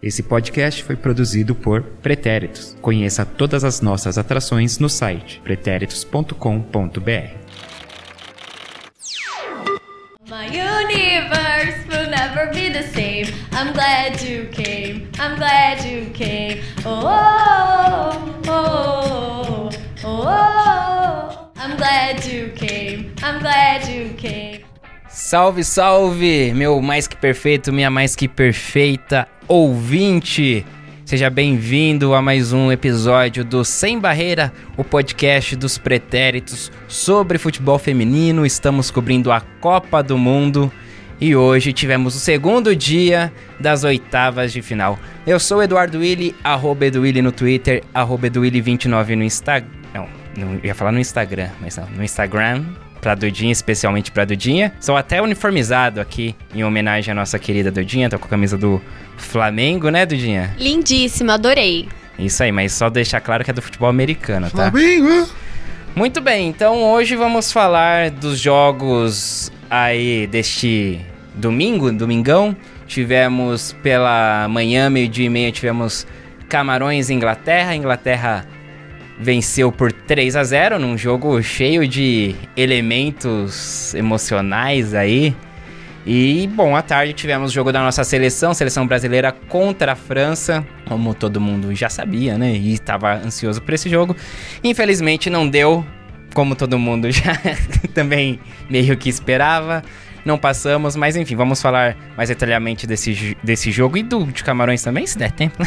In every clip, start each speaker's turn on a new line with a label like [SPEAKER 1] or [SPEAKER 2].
[SPEAKER 1] Esse podcast foi produzido por Pretéritos. Conheça todas as nossas atrações no site pretéritos.com.br.
[SPEAKER 2] My universe will never be the same. I'm glad you came. I'm glad you came. Oh, oh, oh, oh, oh. I'm glad you came. I'm glad you came.
[SPEAKER 3] Salve, salve, meu mais que perfeito, minha mais que perfeita ouvinte. Seja bem-vindo a mais um episódio do Sem Barreira, o podcast dos pretéritos sobre futebol feminino. Estamos cobrindo a Copa do Mundo e hoje tivemos o segundo dia das oitavas de final. Eu sou Eduardo Willi, arroba Eduwilli no Twitter, arroba Eduwilli29 no Instagram. Não, não ia falar no Instagram, mas não, no Instagram pra Dudinha, especialmente pra Dudinha. Sou até uniformizado aqui em homenagem à nossa querida Dudinha. Tô com a camisa do Flamengo, né, Dudinha?
[SPEAKER 2] Lindíssima, adorei.
[SPEAKER 3] Isso aí, mas só deixar claro que é do futebol americano, tá?
[SPEAKER 4] Flamengo!
[SPEAKER 3] Muito bem, então hoje vamos falar dos jogos aí deste domingo, domingão. Tivemos pela manhã, meio-dia e meia, tivemos Camarões e Inglaterra. Inglaterra venceu por 3 a 0 num jogo cheio de elementos emocionais aí. E, bom, à tarde tivemos o jogo da nossa seleção, seleção brasileira contra a França, como todo mundo já sabia, né? E estava ansioso por esse jogo. Infelizmente não deu, como todo mundo já também meio que esperava. Não passamos, mas enfim, vamos falar mais detalhadamente desse, desse jogo e do de Camarões também, se der tempo.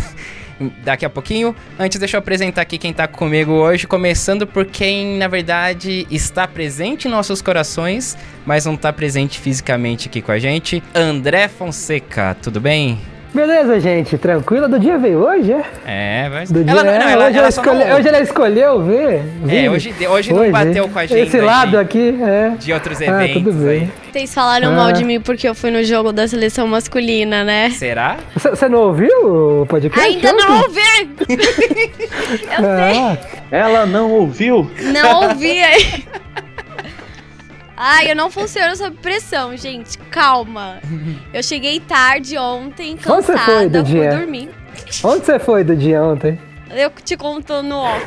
[SPEAKER 3] Daqui a pouquinho. Antes, deixa eu apresentar aqui quem tá comigo hoje, começando por quem, na verdade, está presente em nossos corações, mas não tá presente fisicamente aqui com a gente. André Fonseca, tudo bem?
[SPEAKER 5] Beleza, gente, tranquila. Do dia veio hoje, é?
[SPEAKER 3] É, vai
[SPEAKER 5] Do
[SPEAKER 3] ela,
[SPEAKER 5] dia,
[SPEAKER 3] não,
[SPEAKER 5] é,
[SPEAKER 3] ela,
[SPEAKER 5] hoje,
[SPEAKER 3] ela não-
[SPEAKER 5] hoje ela escolheu ver.
[SPEAKER 3] É,
[SPEAKER 5] vir.
[SPEAKER 3] hoje, hoje não bateu com a gente.
[SPEAKER 5] Esse lado aqui, é.
[SPEAKER 3] De outros
[SPEAKER 5] Ah,
[SPEAKER 3] eventos
[SPEAKER 5] tudo bem.
[SPEAKER 3] aí.
[SPEAKER 2] Vocês falaram
[SPEAKER 5] Ah.
[SPEAKER 2] mal de mim porque eu fui no jogo da seleção masculina, né?
[SPEAKER 3] Será?
[SPEAKER 5] Você não ouviu o podcast?
[SPEAKER 2] Ainda não ouvi! eu sei.
[SPEAKER 5] Ah,
[SPEAKER 4] Ela não ouviu?
[SPEAKER 2] Não ouvi aí. Ai, eu não funciono sob pressão, gente. Calma. Eu cheguei tarde ontem,
[SPEAKER 5] Onde você
[SPEAKER 2] cansada,
[SPEAKER 5] foi,
[SPEAKER 2] fui
[SPEAKER 5] Dudia?
[SPEAKER 2] dormir.
[SPEAKER 5] onde você foi do dia ontem?
[SPEAKER 2] Eu te conto no off.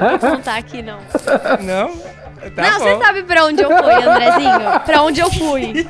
[SPEAKER 2] Não vou contar aqui, não.
[SPEAKER 3] Não? Tá
[SPEAKER 2] não,
[SPEAKER 3] bom.
[SPEAKER 2] você sabe pra onde eu fui, Andrezinho? Pra onde eu fui.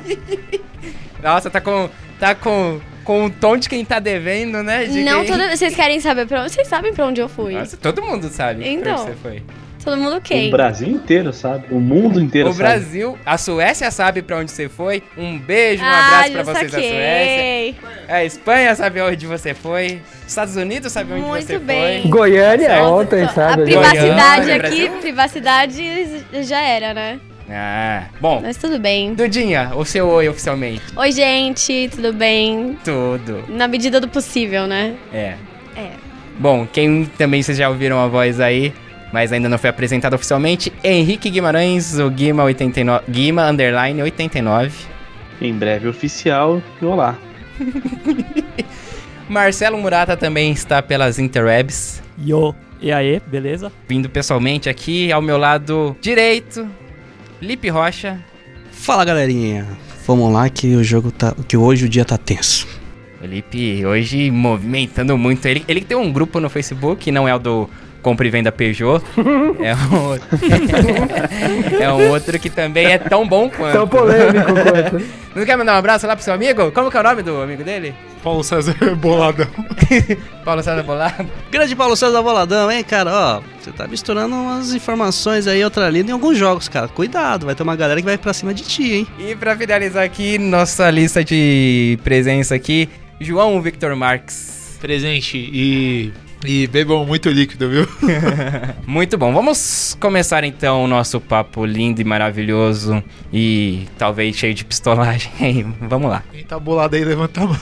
[SPEAKER 3] Nossa, tá com. Tá com. Com o tom de quem tá devendo, né? De
[SPEAKER 2] Não,
[SPEAKER 3] quem...
[SPEAKER 2] todo... vocês querem saber pra onde? Vocês sabem pra onde eu fui.
[SPEAKER 3] Nossa, todo mundo sabe pra
[SPEAKER 2] Então.
[SPEAKER 3] onde você foi.
[SPEAKER 2] Todo mundo quem?
[SPEAKER 4] O Brasil inteiro sabe. O mundo inteiro
[SPEAKER 3] O
[SPEAKER 4] sabe.
[SPEAKER 3] Brasil, a Suécia sabe pra onde você foi. Um beijo, um
[SPEAKER 2] ah,
[SPEAKER 3] abraço pra vocês da Suécia. A Espanha sabe onde você foi. Estados Unidos sabe onde
[SPEAKER 2] Muito
[SPEAKER 3] você
[SPEAKER 2] bem.
[SPEAKER 3] foi.
[SPEAKER 5] Goiânia
[SPEAKER 3] Certo.
[SPEAKER 5] ontem,
[SPEAKER 2] A
[SPEAKER 5] sabe?
[SPEAKER 2] privacidade
[SPEAKER 3] Goiânia,
[SPEAKER 2] aqui,
[SPEAKER 3] Brasil.
[SPEAKER 2] privacidade já era, né?
[SPEAKER 3] Ah, bom.
[SPEAKER 2] Mas tudo bem.
[SPEAKER 3] Dudinha, o seu oi oficialmente.
[SPEAKER 2] Oi, gente, tudo bem?
[SPEAKER 3] Tudo.
[SPEAKER 2] Na medida do possível, né?
[SPEAKER 3] É.
[SPEAKER 2] É.
[SPEAKER 3] Bom, quem também vocês já ouviram a voz aí, mas ainda não foi apresentado oficialmente, Henrique Guimarães, o Guima 89, Guima underline 89.
[SPEAKER 4] Em breve oficial. E olá.
[SPEAKER 3] Marcelo Murata também está pelas interwebs,
[SPEAKER 6] Yo, e aí, beleza?
[SPEAKER 3] vindo pessoalmente aqui ao meu lado direito, Lipe Rocha.
[SPEAKER 7] Fala galerinha, vamos lá que o jogo tá. que hoje o dia tá tenso.
[SPEAKER 3] O Lipe hoje movimentando muito. Ele, ele tem um grupo no Facebook, não é o do Compre e Venda Peugeot. é, um outro, é um outro que também é tão bom quanto.
[SPEAKER 5] Tão polêmico quanto.
[SPEAKER 3] Não quer mandar um abraço lá pro seu amigo? Como que é o nome do amigo dele?
[SPEAKER 4] Paulo César Boladão.
[SPEAKER 3] Paulo César Bolado.
[SPEAKER 7] Grande Paulo César Boladão, hein, cara? Ó, você tá misturando umas informações aí, outra ali em alguns jogos, cara. Cuidado, vai ter uma galera que vai pra cima de ti, hein?
[SPEAKER 3] E pra finalizar aqui, nossa lista de presença aqui, João Victor Marques.
[SPEAKER 8] presente e, e bebam muito líquido, viu?
[SPEAKER 3] Muito bom. Vamos começar então o nosso papo lindo e maravilhoso e talvez cheio de pistolagem. Vamos lá.
[SPEAKER 8] Quem tá bolado aí, levanta a mão.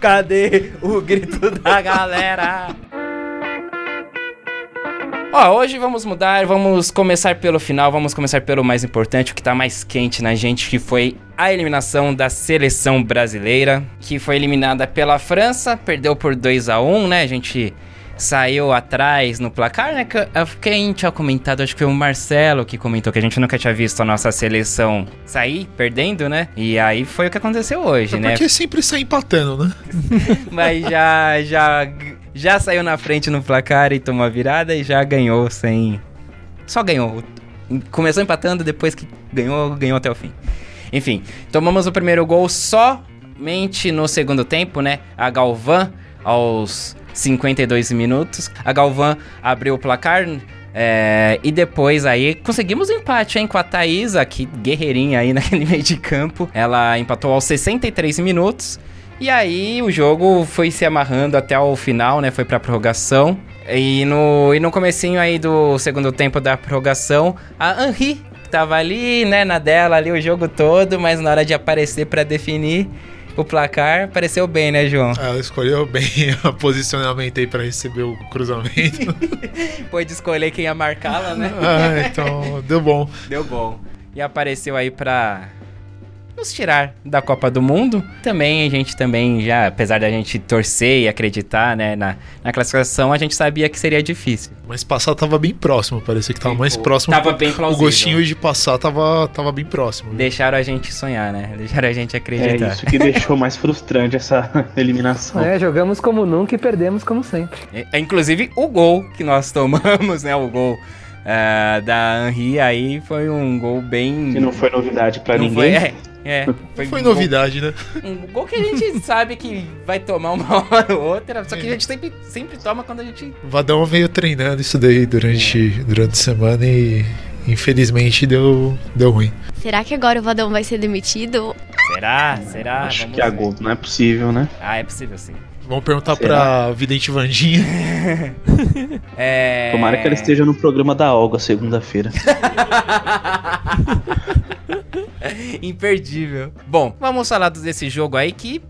[SPEAKER 3] Cadê o grito da galera? Ó, hoje vamos mudar, vamos começar pelo final, vamos começar pelo mais importante, o que tá mais quente na gente, que foi a eliminação da seleção brasileira, que foi eliminada pela França, perdeu por 2 a 1 né? A gente saiu atrás no placar, né? Quem tinha comentado, acho que foi o Marcelo que comentou que a gente nunca tinha visto a nossa seleção sair perdendo, né? E aí foi o que aconteceu hoje,
[SPEAKER 8] É
[SPEAKER 3] né?
[SPEAKER 8] porque sempre sai empatando, né?
[SPEAKER 3] Mas já, já, já saiu na frente no placar e tomou a virada e já ganhou sem. Só ganhou. Começou empatando, depois que ganhou, ganhou até o fim. Enfim, tomamos o primeiro gol somente no segundo tempo, né? A Galvão, aos 52 minutos. A Galvão abriu o placar. é, e depois aí conseguimos empate, hein? Com a Thaisa, que guerreirinha aí naquele meio de campo. Ela empatou aos 63 minutos. E aí o jogo foi se amarrando até o final, né? Foi pra prorrogação. E no, e no comecinho aí do segundo tempo da prorrogação, a Henri tava ali, né, na dela ali o jogo todo, mas na hora de aparecer pra definir o placar, apareceu bem, né, João?
[SPEAKER 8] Ela escolheu bem o posicionamento aí pra receber o cruzamento.
[SPEAKER 3] Pôde escolher quem ia marcá-la, né?
[SPEAKER 8] ah, então deu bom.
[SPEAKER 3] Deu bom. E apareceu aí pra nos tirar da Copa do Mundo. Também a gente também já, apesar da gente torcer e acreditar, né, na, na classificação, a gente sabia que seria difícil.
[SPEAKER 8] Mas passar tava bem próximo, parecia que tava mais
[SPEAKER 3] Pô,
[SPEAKER 8] próximo.
[SPEAKER 3] Tava bem
[SPEAKER 8] o
[SPEAKER 3] plausível.
[SPEAKER 8] gostinho de passar tava, tava bem próximo.
[SPEAKER 3] Deixaram a gente sonhar, né? Deixaram a gente
[SPEAKER 4] É
[SPEAKER 3] acreditar.
[SPEAKER 4] isso que deixou mais frustrante essa eliminação.
[SPEAKER 5] É, jogamos como nunca e perdemos como sempre.
[SPEAKER 3] É, Inclusive, o gol que nós tomamos, né? O gol ah, da Henri aí foi um gol bem.
[SPEAKER 4] Que não foi novidade pra
[SPEAKER 3] Não
[SPEAKER 4] ninguém.
[SPEAKER 3] foi, é, é,
[SPEAKER 8] Foi,
[SPEAKER 3] gol-
[SPEAKER 8] novidade, né?
[SPEAKER 3] Um gol que a gente sabe que vai tomar uma hora ou outra, só que a gente sempre, sempre toma quando a gente.
[SPEAKER 8] O Vadão veio treinando isso daí durante, durante a semana e infelizmente deu, deu ruim.
[SPEAKER 2] Será que agora o Vadão vai ser demitido?
[SPEAKER 3] Será? Será?
[SPEAKER 4] Acho
[SPEAKER 3] Vamos
[SPEAKER 4] que a
[SPEAKER 3] ver.
[SPEAKER 4] gol não é possível, né?
[SPEAKER 3] Ah, é possível sim.
[SPEAKER 8] Vamos perguntar
[SPEAKER 4] Será?
[SPEAKER 8] pra Vidente Vandinha.
[SPEAKER 3] É...
[SPEAKER 4] Tomara que ela esteja no programa da Olga segunda-feira.
[SPEAKER 3] Imperdível. Bom, vamos falar desse jogo aí que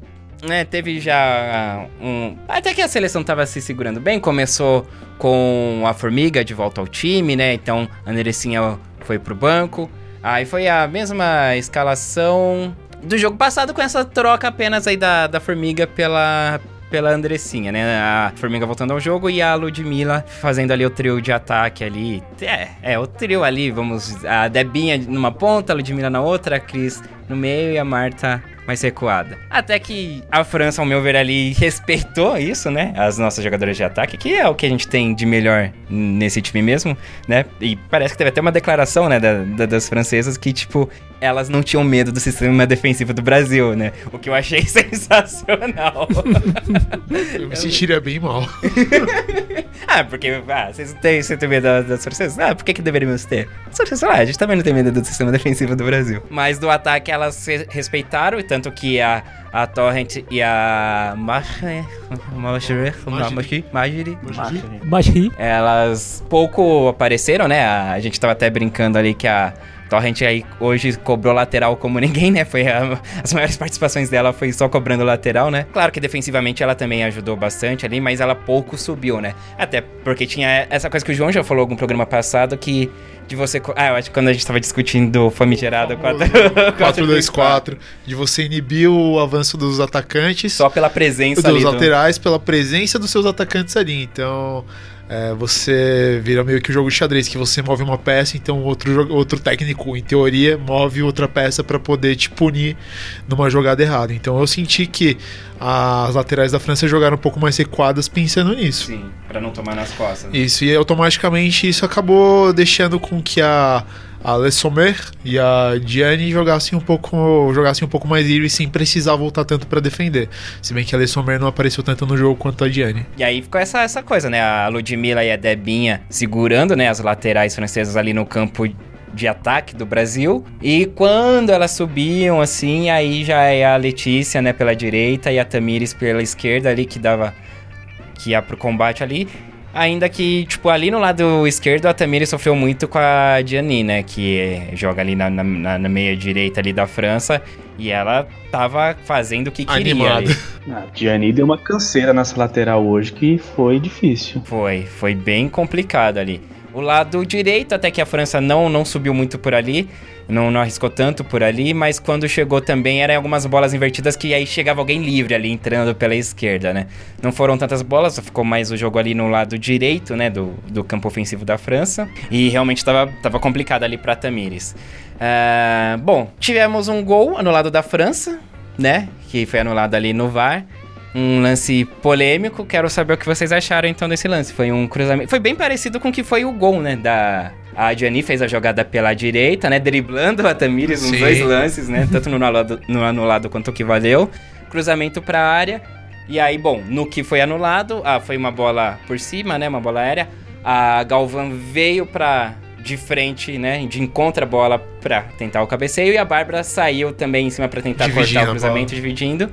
[SPEAKER 3] né, teve já um. Até que a seleção tava se segurando bem. Começou com a Formiga de volta ao time, né? Então a Andressinha foi pro banco. Aí foi a mesma escalação do jogo passado com essa troca apenas aí da, da Formiga pela. Pela Andressinha, né? A Formiga voltando ao jogo e a Ludmilla fazendo ali o trio de ataque ali. É, é, o trio ali, vamos. A Debinha numa ponta, a Ludmilla na outra, a Cris no meio e a Marta mais recuada. Até que a França, ao meu ver, ali respeitou isso, né? As nossas jogadoras de ataque, que é o que a gente tem de melhor nesse time mesmo, né? E parece que teve até uma declaração, né, da- da- das francesas que, tipo, elas não tinham medo do sistema defensivo do Brasil, né? O que eu achei sensacional.
[SPEAKER 8] Eu me sentiria bem mal.
[SPEAKER 3] ah, porque, ah, vocês não têm, você tem medo das, das francesas? Ah, por que que deveríamos ter? As francesas, ah, a gente também não tem medo do sistema defensivo do Brasil. Mas do ataque elas se respeitaram, e tanto que a, a Torrent e a Marjorie, Marjorie, Marjorie, Marjorie,
[SPEAKER 6] Mas ri.
[SPEAKER 3] elas pouco apareceram, né? A, a gente tava até brincando ali que a Torrent aí hoje cobrou lateral como ninguém, né? Foi a- as maiores participações dela foi só cobrando lateral, né? Claro que defensivamente ela também ajudou bastante ali, mas ela pouco subiu, né? Até porque tinha essa coisa que o João já falou em algum programa passado que de você. Ah, eu acho que quando a gente tava discutindo famigerado 4
[SPEAKER 8] 4-2-4. De você inibir o avanço dos atacantes.
[SPEAKER 3] Só pela presença
[SPEAKER 8] dos
[SPEAKER 3] ali. do-
[SPEAKER 8] laterais pela presença dos seus atacantes ali. Então, é, você vira meio que o jogo de xadrez, que você move uma peça, então outro, outro técnico, em teoria, move outra peça para poder te punir numa jogada errada. Então, eu senti que as laterais da França jogaram um pouco mais recuadas pensando nisso.
[SPEAKER 3] Sim, pra não tomar nas costas.
[SPEAKER 8] Isso, e automaticamente isso acabou deixando com que a, a Le Sommer e a Diane jogassem um pouco jogassem um pouco mais livre sem precisar voltar tanto pra defender. Se bem que a Le Sommer não apareceu tanto no jogo quanto a Diane.
[SPEAKER 3] E aí ficou essa, essa coisa, né? A Ludmilla e a Debinha segurando, né, as laterais francesas ali no campo de ataque do Brasil. E quando elas subiam, assim, aí já é a Letícia, né, pela direita e a Tamires pela esquerda ali, que dava... Que ia pro combate ali. Ainda que, tipo, ali no lado esquerdo, a Tamires sofreu muito com a Gianni, né? Que joga ali na, na, na- meia direita ali da França. E ela tava fazendo o que queria
[SPEAKER 8] Animada.
[SPEAKER 3] ali.
[SPEAKER 4] A Gianni deu uma canseira nessa lateral hoje que foi difícil.
[SPEAKER 3] Foi, foi bem complicado ali. O lado direito, até que a França não, não subiu muito por ali, não, não arriscou tanto por ali, mas quando chegou também eram algumas bolas invertidas que aí chegava alguém livre ali entrando pela esquerda, né? Não foram tantas bolas, ficou mais o jogo ali no lado direito, né, do, do campo ofensivo da França, e realmente estava tava complicado ali para Tamires. Ah, bom, tivemos um gol anulado da França, né, que foi anulado ali no VAR um lance polêmico. Quero saber o que vocês acharam então desse lance. Foi um cruzamento. Foi bem parecido com o que foi o gol, né? Da. A Adjani fez a jogada pela direita, né? Driblando a Tamires nos dois lances, né? Tanto no anulado, no anulado quanto o que valeu. Cruzamento pra área. E aí, bom, no que foi anulado, ah, foi uma bola por cima, né? Uma bola aérea. A Galvan veio pra. De frente, né? De encontra a bola pra tentar o cabeceio. E a Bárbara saiu também em cima pra tentar
[SPEAKER 8] Dividindo
[SPEAKER 3] cortar o cruzamento, dividindo.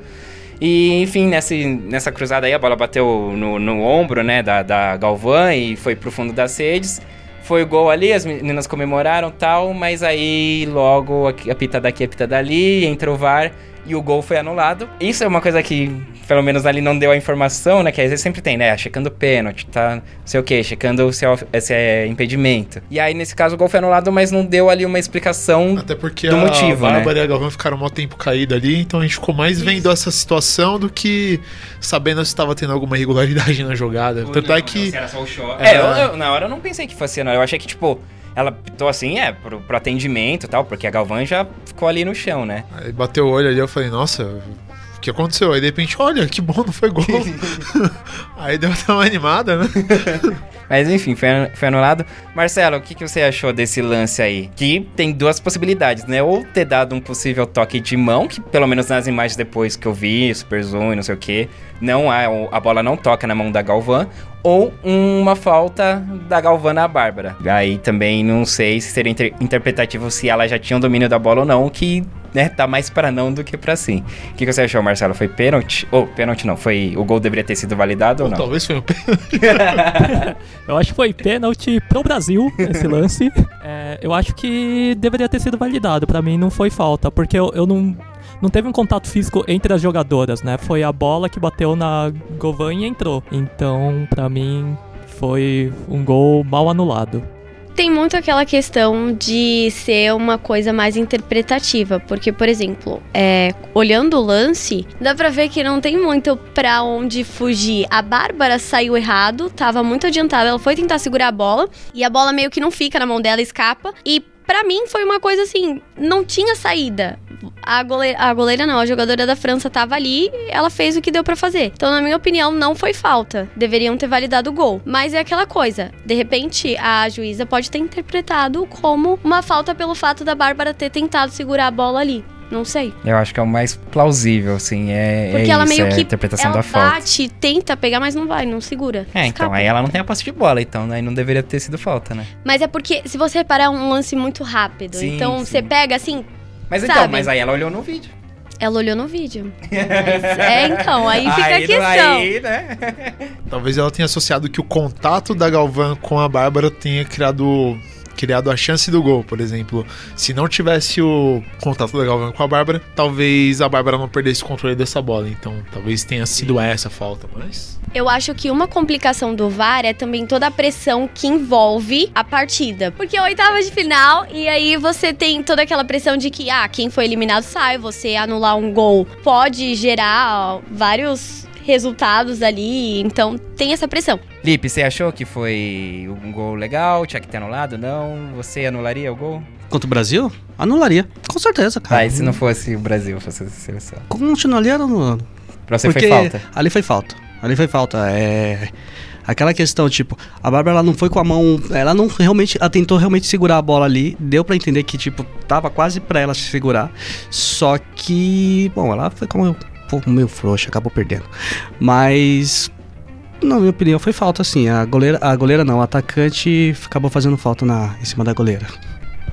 [SPEAKER 3] E, enfim, nessa, nessa cruzada aí, a bola bateu no, no ombro, né, da, da Galvão e foi pro fundo das redes. Foi o gol ali, as meninas comemoraram tal, mas aí logo aqui- a pita daqui, a pita dali, entrou o VAR e o gol foi anulado. Isso é uma coisa que, pelo menos ali, não deu a informação, né, que às vezes sempre tem, né, checando pênalti, tá, não sei o que, checando se é, se é impedimento. E aí, nesse caso, o gol foi anulado, mas não deu ali uma explicação
[SPEAKER 8] Até porque
[SPEAKER 3] do
[SPEAKER 8] a
[SPEAKER 3] motivo, né?
[SPEAKER 8] Bárbara e a Galvão ficaram um tempo caído ali, então a gente ficou mais vendo essa situação do que sabendo se estava tendo alguma irregularidade na jogada. Tanto é que.
[SPEAKER 3] É, eu, eu- na hora eu não pensei que fosse, não. Eu achei que, tipo, ela pitou assim, é, pro, pro atendimento e tal, porque a Galvão já ficou ali no chão, né?
[SPEAKER 8] Aí bateu o olho ali, eu falei, nossa, o que aconteceu? Aí de repente, olha, que bom, não foi gol. Aí deu até uma animada, né?
[SPEAKER 3] Mas enfim, foi, foi anulado. Marcelo, o que, que você achou desse lance aí? Que tem duas possibilidades, né? Ou ter dado um possível toque de mão, que pelo menos nas imagens depois que eu vi, Super Zoom e não sei o que, não há, a bola não toca na mão da Galvão. Ou uma falta da Galvão na Bárbara. Aí também não sei se seria inter- interpretativo se ela já tinha o domínio da bola ou não, que né, tá mais pra não do que pra sim. O que, que você achou, Marcelo? Foi pênalti? Ou pênalti não, foi o gol deveria ter sido validado ou
[SPEAKER 8] Ou
[SPEAKER 3] não?
[SPEAKER 8] talvez foi um
[SPEAKER 6] Eu acho que foi pênalti pro Brasil esse lance. É, eu acho que deveria ter sido validado. Pra mim não foi falta, porque eu, eu não. Não teve um contato físico entre as jogadoras, né? Foi a bola que bateu na Govan e entrou. Então, pra mim, foi um gol mal anulado.
[SPEAKER 2] Tem muito aquela questão de ser uma coisa mais interpretativa, porque, por exemplo, é, olhando o lance, dá pra ver que não tem muito pra onde fugir. A Bárbara saiu errado, tava muito adiantada, ela foi tentar segurar a bola, e a bola meio que não fica na mão dela, escapa, e pra mim foi uma coisa assim, não tinha saída. A goleira, a goleira não, a jogadora da França tava ali, ela fez o que deu pra fazer. Então, na minha opinião, não foi falta. Deveriam ter validado o gol. Mas é aquela coisa, de repente a juíza pode ter interpretado como uma falta pelo fato da Bárbara ter tentado segurar a bola ali. Não sei.
[SPEAKER 3] Eu acho que é o mais plausível, assim, é,
[SPEAKER 2] Porque
[SPEAKER 3] é
[SPEAKER 2] ela
[SPEAKER 3] isso,
[SPEAKER 2] meio
[SPEAKER 3] é
[SPEAKER 2] que
[SPEAKER 3] a interpretação
[SPEAKER 2] ela
[SPEAKER 3] da falta.
[SPEAKER 2] bate, tenta pegar, mas não vai, não segura.
[SPEAKER 3] É, então,
[SPEAKER 2] Escapa.
[SPEAKER 3] aí ela não tem a posse de bola, então, aí não deveria ter sido falta, né?
[SPEAKER 2] Mas é porque, se você reparar, é um lance muito rápido.
[SPEAKER 3] Sim,
[SPEAKER 2] então,
[SPEAKER 3] sim.
[SPEAKER 2] você pega assim,
[SPEAKER 3] Mas então,
[SPEAKER 2] Sabe?
[SPEAKER 3] mas aí ela olhou no vídeo.
[SPEAKER 2] ela olhou no vídeo. Mas, é, então, aí fica a
[SPEAKER 3] Aí,
[SPEAKER 2] questão.
[SPEAKER 3] Aí, né?
[SPEAKER 8] Talvez ela tenha associado que o contato da Galvão com a Bárbara tenha criado criado a chance do gol, por exemplo. Se não tivesse o contato da Galvão com a Bárbara, talvez a Bárbara não perdesse o controle dessa bola. Então, talvez tenha sido essa falta, mas
[SPEAKER 2] Eu acho que uma complicação do VAR é também toda a pressão que envolve a partida. Porque é oitava de final e aí você tem toda aquela pressão de que, ah, quem foi eliminado sai, você anular um gol pode gerar ó, vários resultados ali, então tem essa pressão.
[SPEAKER 3] Lipe, você achou que foi um gol legal? Tinha que ter anulado? Não? Você anularia o gol?
[SPEAKER 7] Contra o Brasil? Anularia. Com certeza, cara.
[SPEAKER 3] Ah, e se não fosse o Brasil, fosse a seleção?
[SPEAKER 7] Continuaria anulando.
[SPEAKER 3] Pra você
[SPEAKER 7] Porque
[SPEAKER 3] foi falta?
[SPEAKER 7] ali foi falta. Ali foi falta. É. Aquela questão, tipo, a Bárbara ela não foi com a mão. Ela não realmente. Ela tentou realmente segurar a bola ali. Deu pra entender que, tipo, tava quase pra ela se segurar. Só que. Bom, ela foi como um pouco meio frouxa, acabou perdendo. Mas. Na minha opinião, foi falta, sim. A goleira, a goleira não, o atacante acabou fazendo falta na, em cima da goleira.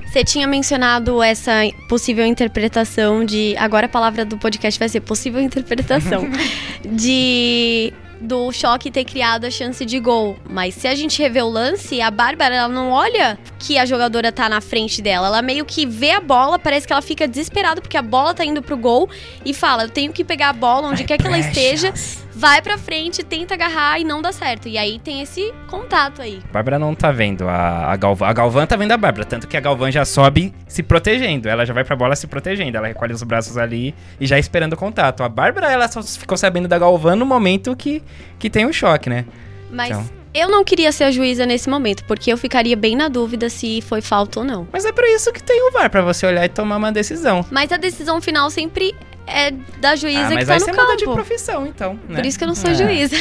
[SPEAKER 2] Você tinha mencionado essa possível interpretação de. Agora a palavra do podcast vai ser possível interpretação. de. Do choque ter criado a chance de gol. Mas se a gente rever o lance, a Bárbara ela não olha que a jogadora tá na frente dela. Ela meio que vê a bola, parece que ela fica desesperada porque a bola tá indo pro gol e fala: Eu tenho que pegar a bola onde quer que ela esteja, vai pra frente, tenta agarrar e não dá certo. E aí tem esse contato aí.
[SPEAKER 3] A Bárbara não tá vendo a, a Galvão. A Galvão tá vendo a Bárbara, tanto que a Galvão já sobe se protegendo. Ela já vai pra bola se protegendo. Ela recolhe os braços ali e já esperando o contato. A Bárbara, ela só ficou sabendo da Galvão no momento que, que tem o choque, né?
[SPEAKER 2] Mas
[SPEAKER 3] Então.
[SPEAKER 2] eu não queria ser a juíza nesse momento, porque eu ficaria bem na dúvida se foi falta ou não.
[SPEAKER 3] Mas é por isso que tem o VAR, pra você olhar e tomar uma decisão.
[SPEAKER 2] Mas a decisão final sempre é da juíza
[SPEAKER 3] ah,
[SPEAKER 2] que
[SPEAKER 3] mas
[SPEAKER 2] tá
[SPEAKER 3] aí
[SPEAKER 2] no
[SPEAKER 3] você
[SPEAKER 2] campo.
[SPEAKER 3] muda de profissão, então. né?
[SPEAKER 2] Por isso que eu não sou
[SPEAKER 3] É,
[SPEAKER 2] juíza.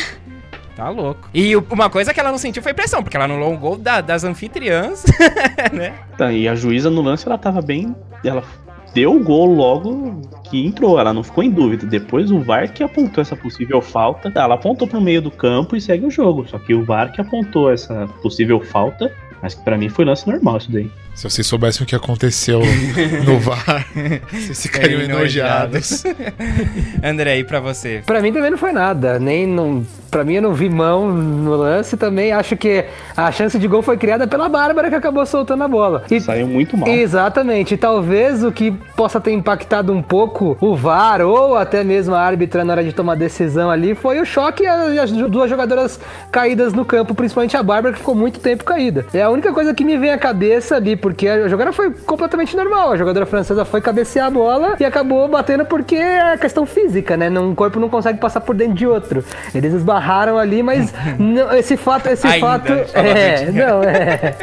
[SPEAKER 3] Tá louco. E uma coisa que ela não sentiu foi pressão, porque ela anulou um gol da- das anfitriãs, né?
[SPEAKER 4] Tá, e a juíza no lance, ela tava bem. Ela deu o gol logo que entrou, ela não ficou em dúvida. Depois o VAR que apontou essa possível falta, ela apontou pro meio do campo e segue o jogo. Só que o VAR que apontou essa possível falta, mas que pra mim foi lance normal isso daí.
[SPEAKER 8] Se vocês soubessem o que aconteceu no VAR, vocês ficariam enojados.
[SPEAKER 3] André, e pra você?
[SPEAKER 5] Pra mim também não foi nada. Nem não, pra mim eu não vi mão no lance também. Acho que a chance de gol foi criada pela Bárbara que acabou soltando a bola. E
[SPEAKER 4] Saiu muito mal.
[SPEAKER 5] Exatamente. E talvez o que possa ter impactado um pouco o VAR ou até mesmo a árbitra na hora de tomar decisão ali foi o choque e as duas jogadoras caídas no campo, principalmente a Bárbara que ficou muito tempo caída. É a única coisa que me vem à cabeça ali, porque a jogada foi completamente normal. A jogadora francesa foi cabecear a bola e acabou batendo porque é questão física, né? Um corpo não consegue passar por dentro de outro. Eles esbarraram ali, mas não- esse fato, esse
[SPEAKER 3] Ainda,
[SPEAKER 5] fato
[SPEAKER 3] novamente.
[SPEAKER 5] é, não é.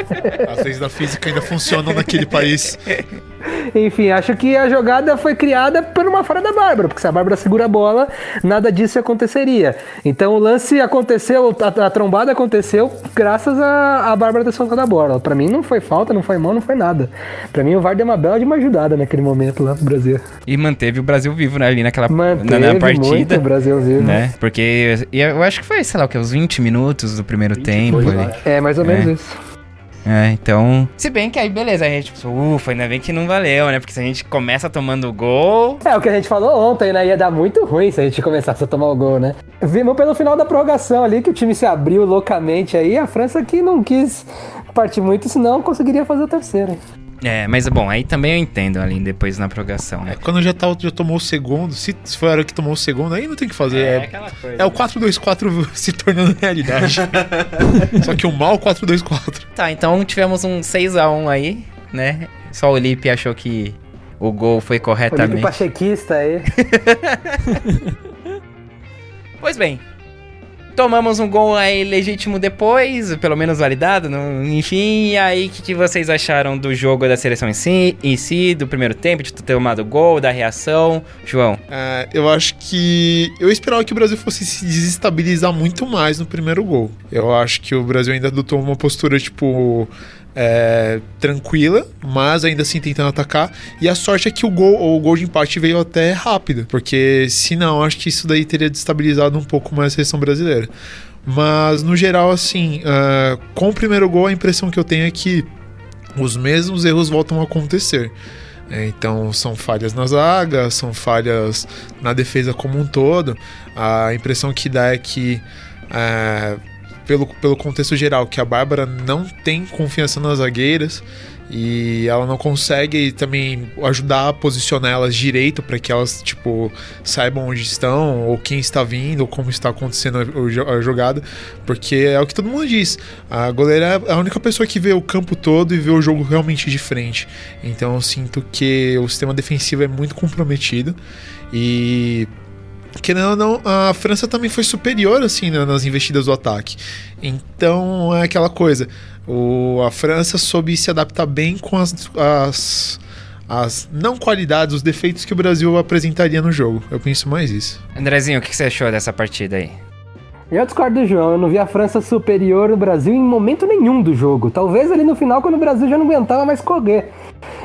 [SPEAKER 8] As leis da física ainda funcionam naquele país.
[SPEAKER 5] Enfim, acho que a jogada foi criada por uma falha da Bárbara, porque se a Bárbara segura a bola, nada disso aconteceria. Então o lance aconteceu, a, a trombada aconteceu graças a, a Bárbara ter soltado a bola. Pra mim não foi falta, não foi mão, não foi nada. Pra mim o VAR deu uma bela de uma ajudada naquele momento lá pro Brasil.
[SPEAKER 3] E manteve o Brasil vivo né, ali naquela
[SPEAKER 5] Manteve
[SPEAKER 3] na, na
[SPEAKER 5] muito
[SPEAKER 3] partida.
[SPEAKER 5] o Brasil vivo.
[SPEAKER 3] Né? Porque e eu acho que foi, sei lá, o que, uns 20 minutos do primeiro tempo. ali.
[SPEAKER 5] É, mais ou menos
[SPEAKER 3] É.
[SPEAKER 5] isso.
[SPEAKER 3] É, então. Se bem que aí, beleza, a gente pensou, ufa, ainda bem que não valeu, né? Porque se a gente começa tomando gol.
[SPEAKER 5] É o que a gente falou ontem, né? Ia dar muito ruim se a gente começasse a tomar o gol, né? Vimos pelo final da prorrogação ali que o time se abriu loucamente aí. A França que não quis partir muito, senão conseguiria fazer o terceiro.
[SPEAKER 3] É, mas bom, aí também eu entendo ali depois na prorrogação, né?
[SPEAKER 8] Quando já, tá, já tomou o segundo, se se for a hora que tomou o segundo, aí não tem o que fazer. É,
[SPEAKER 3] aquela coisa.
[SPEAKER 8] é o 4-2-4 se tornando realidade. Só que o mal 4-2-4.
[SPEAKER 3] Tá, então tivemos um 6x1 aí, né? Só o Lipe achou que o gol foi
[SPEAKER 5] O Lipe
[SPEAKER 3] corretamente.
[SPEAKER 5] Pachequista aí.
[SPEAKER 3] Pois bem, tomamos um gol aí legítimo depois, pelo menos validado, enfim. E aí, o que, que vocês acharam do jogo da seleção em si, em si, do primeiro tempo, de ter tomado gol, da reação? João,
[SPEAKER 8] É, eu acho que. Eu esperava que o Brasil fosse se desestabilizar muito mais no primeiro gol. Eu acho que o Brasil ainda adotou uma postura, tipo. É, tranquila, mas ainda assim tentando atacar. E a sorte é que o gol, o gol de empate veio até rápido, porque se não, acho que isso daí teria destabilizado um pouco mais a seleção brasileira. Mas no geral, assim, ah, com o primeiro gol, a impressão que eu tenho é que os mesmos erros voltam a acontecer. É, então são falhas na zaga, são falhas na defesa como um todo. A impressão que dá é que, é, pelo, pelo contexto geral, que a Bárbara não tem confiança nas zagueiras e ela não consegue também ajudar a posicionar elas direito para que elas tipo saibam onde estão ou quem está vindo ou como está acontecendo a, jogada porque é o que todo mundo diz a goleira é a única pessoa que vê o campo todo e vê o jogo realmente de frente. Então eu sinto que o sistema defensivo é muito comprometido e Querendo ou não, a França também foi superior assim na- nas investidas do ataque. Então é aquela coisa. O, a França soube se adaptar bem com as, as, as não qualidades, os defeitos que o Brasil apresentaria no jogo. Eu penso mais isso.
[SPEAKER 3] Andrezinho, o que que você achou dessa partida aí?
[SPEAKER 5] Eu discordo do João, eu não vi a França superior no Brasil em momento nenhum do jogo. Talvez ali no final, quando o Brasil já não aguentava mais correr.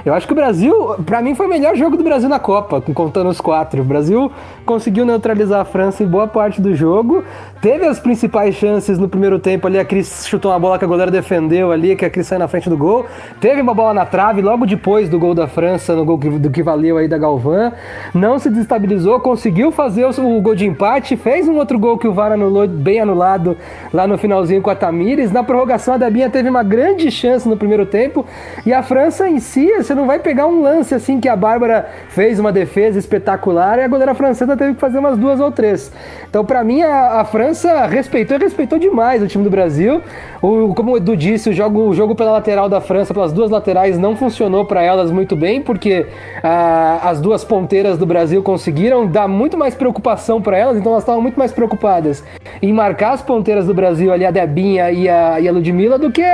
[SPEAKER 5] Eu acho que o Brasil, pra mim, foi o melhor jogo do Brasil na Copa, contando os quatro. O Brasil conseguiu neutralizar a França em boa parte do jogo, teve as principais chances no primeiro tempo ali. A Cris chutou uma bola que a goleira defendeu ali, que a Cris saiu na frente do gol. Teve uma bola na trave logo depois do gol da França, no gol que, do que valeu aí da Galvão. Não se desestabilizou, conseguiu fazer o, o gol de empate, fez um outro gol que o VAR anulou bem anulado lá no finalzinho com a Tamires. Na prorrogação, a Debinha teve uma grande chance no primeiro tempo. E a França em si, você não vai pegar um lance assim que a Bárbara fez uma defesa espetacular e a goleira francesa teve que fazer umas duas ou três. Então, para mim, a, a, França respeitou e respeitou demais o time do Brasil. O, como o Edu disse, o jogo, o jogo pela lateral da França, pelas duas laterais, não funcionou para elas muito bem, porque a, as duas ponteiras do Brasil conseguiram dar muito mais preocupação para elas, então elas estavam muito mais preocupadas em marcar as ponteiras do Brasil ali, a Debinha e a, e a Ludmilla, do que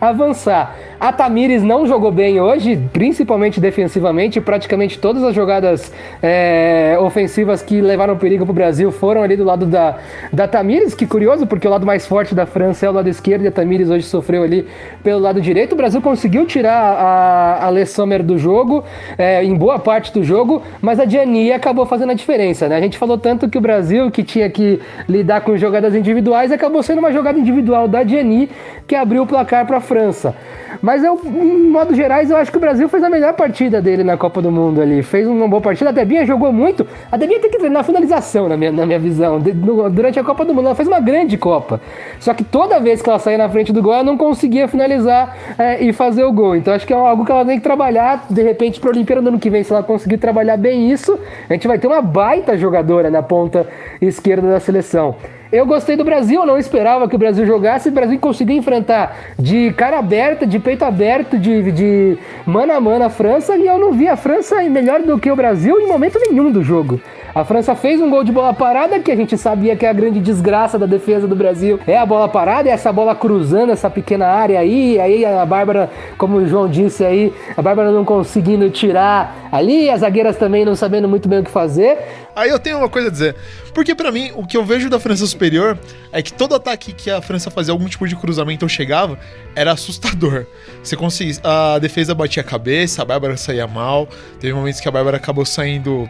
[SPEAKER 5] avançar. A Tamires não jogou bem hoje, principalmente defensivamente. Praticamente todas as jogadas é, ofensivas que levaram perigo para o Brasil foram ali do lado da, da Tamires. Que curioso, porque o lado mais forte da França é o lado esquerdo e a Tamires hoje sofreu ali pelo lado direito. O Brasil conseguiu tirar a, a Sommer do jogo, é, em boa parte do jogo, mas a Gianni acabou fazendo a diferença. Né? A gente falou tanto que o Brasil, que tinha que lidar com jogadas individuais, acabou sendo uma jogada individual da Gianni que abriu o placar para a França. Mas eu, em modo gerais, eu acho que o Brasil fez a melhor partida dele na Copa do Mundo ali. Fez uma boa partida. A Debinha jogou muito. A Debinha tem que treinar a finalização, na minha, na minha visão. De, no, durante a Copa do Mundo, ela fez uma grande Copa. Só que toda vez que ela saía na frente do gol, ela não conseguia finalizar é, e fazer o gol. Então acho que é algo que ela tem que trabalhar. De repente, para a Olimpíada do ano que vem, se ela conseguir trabalhar bem isso, a gente vai ter uma baita jogadora na ponta esquerda da seleção. Eu gostei do Brasil, eu não esperava que o Brasil jogasse. O Brasil conseguiu enfrentar de cara aberta, de peito aberto, de, de mano a mano a França. E eu não vi a França melhor do que o Brasil em momento nenhum do jogo. A França fez um gol de bola parada, que a gente sabia que é a grande desgraça da defesa do Brasil é a bola parada, é essa bola cruzando essa pequena área aí. Aí a Bárbara, como o João disse aí, a Bárbara não conseguindo tirar ali, as zagueiras também não sabendo muito bem o que fazer.
[SPEAKER 8] Aí eu tenho uma coisa a dizer. Porque para mim, o que eu vejo da França superior é que todo ataque que a França fazia algum tipo de cruzamento ou chegava era assustador. Você conseguia. A defesa batia a cabeça, a Bárbara saía mal. Teve momentos que a Bárbara acabou saindo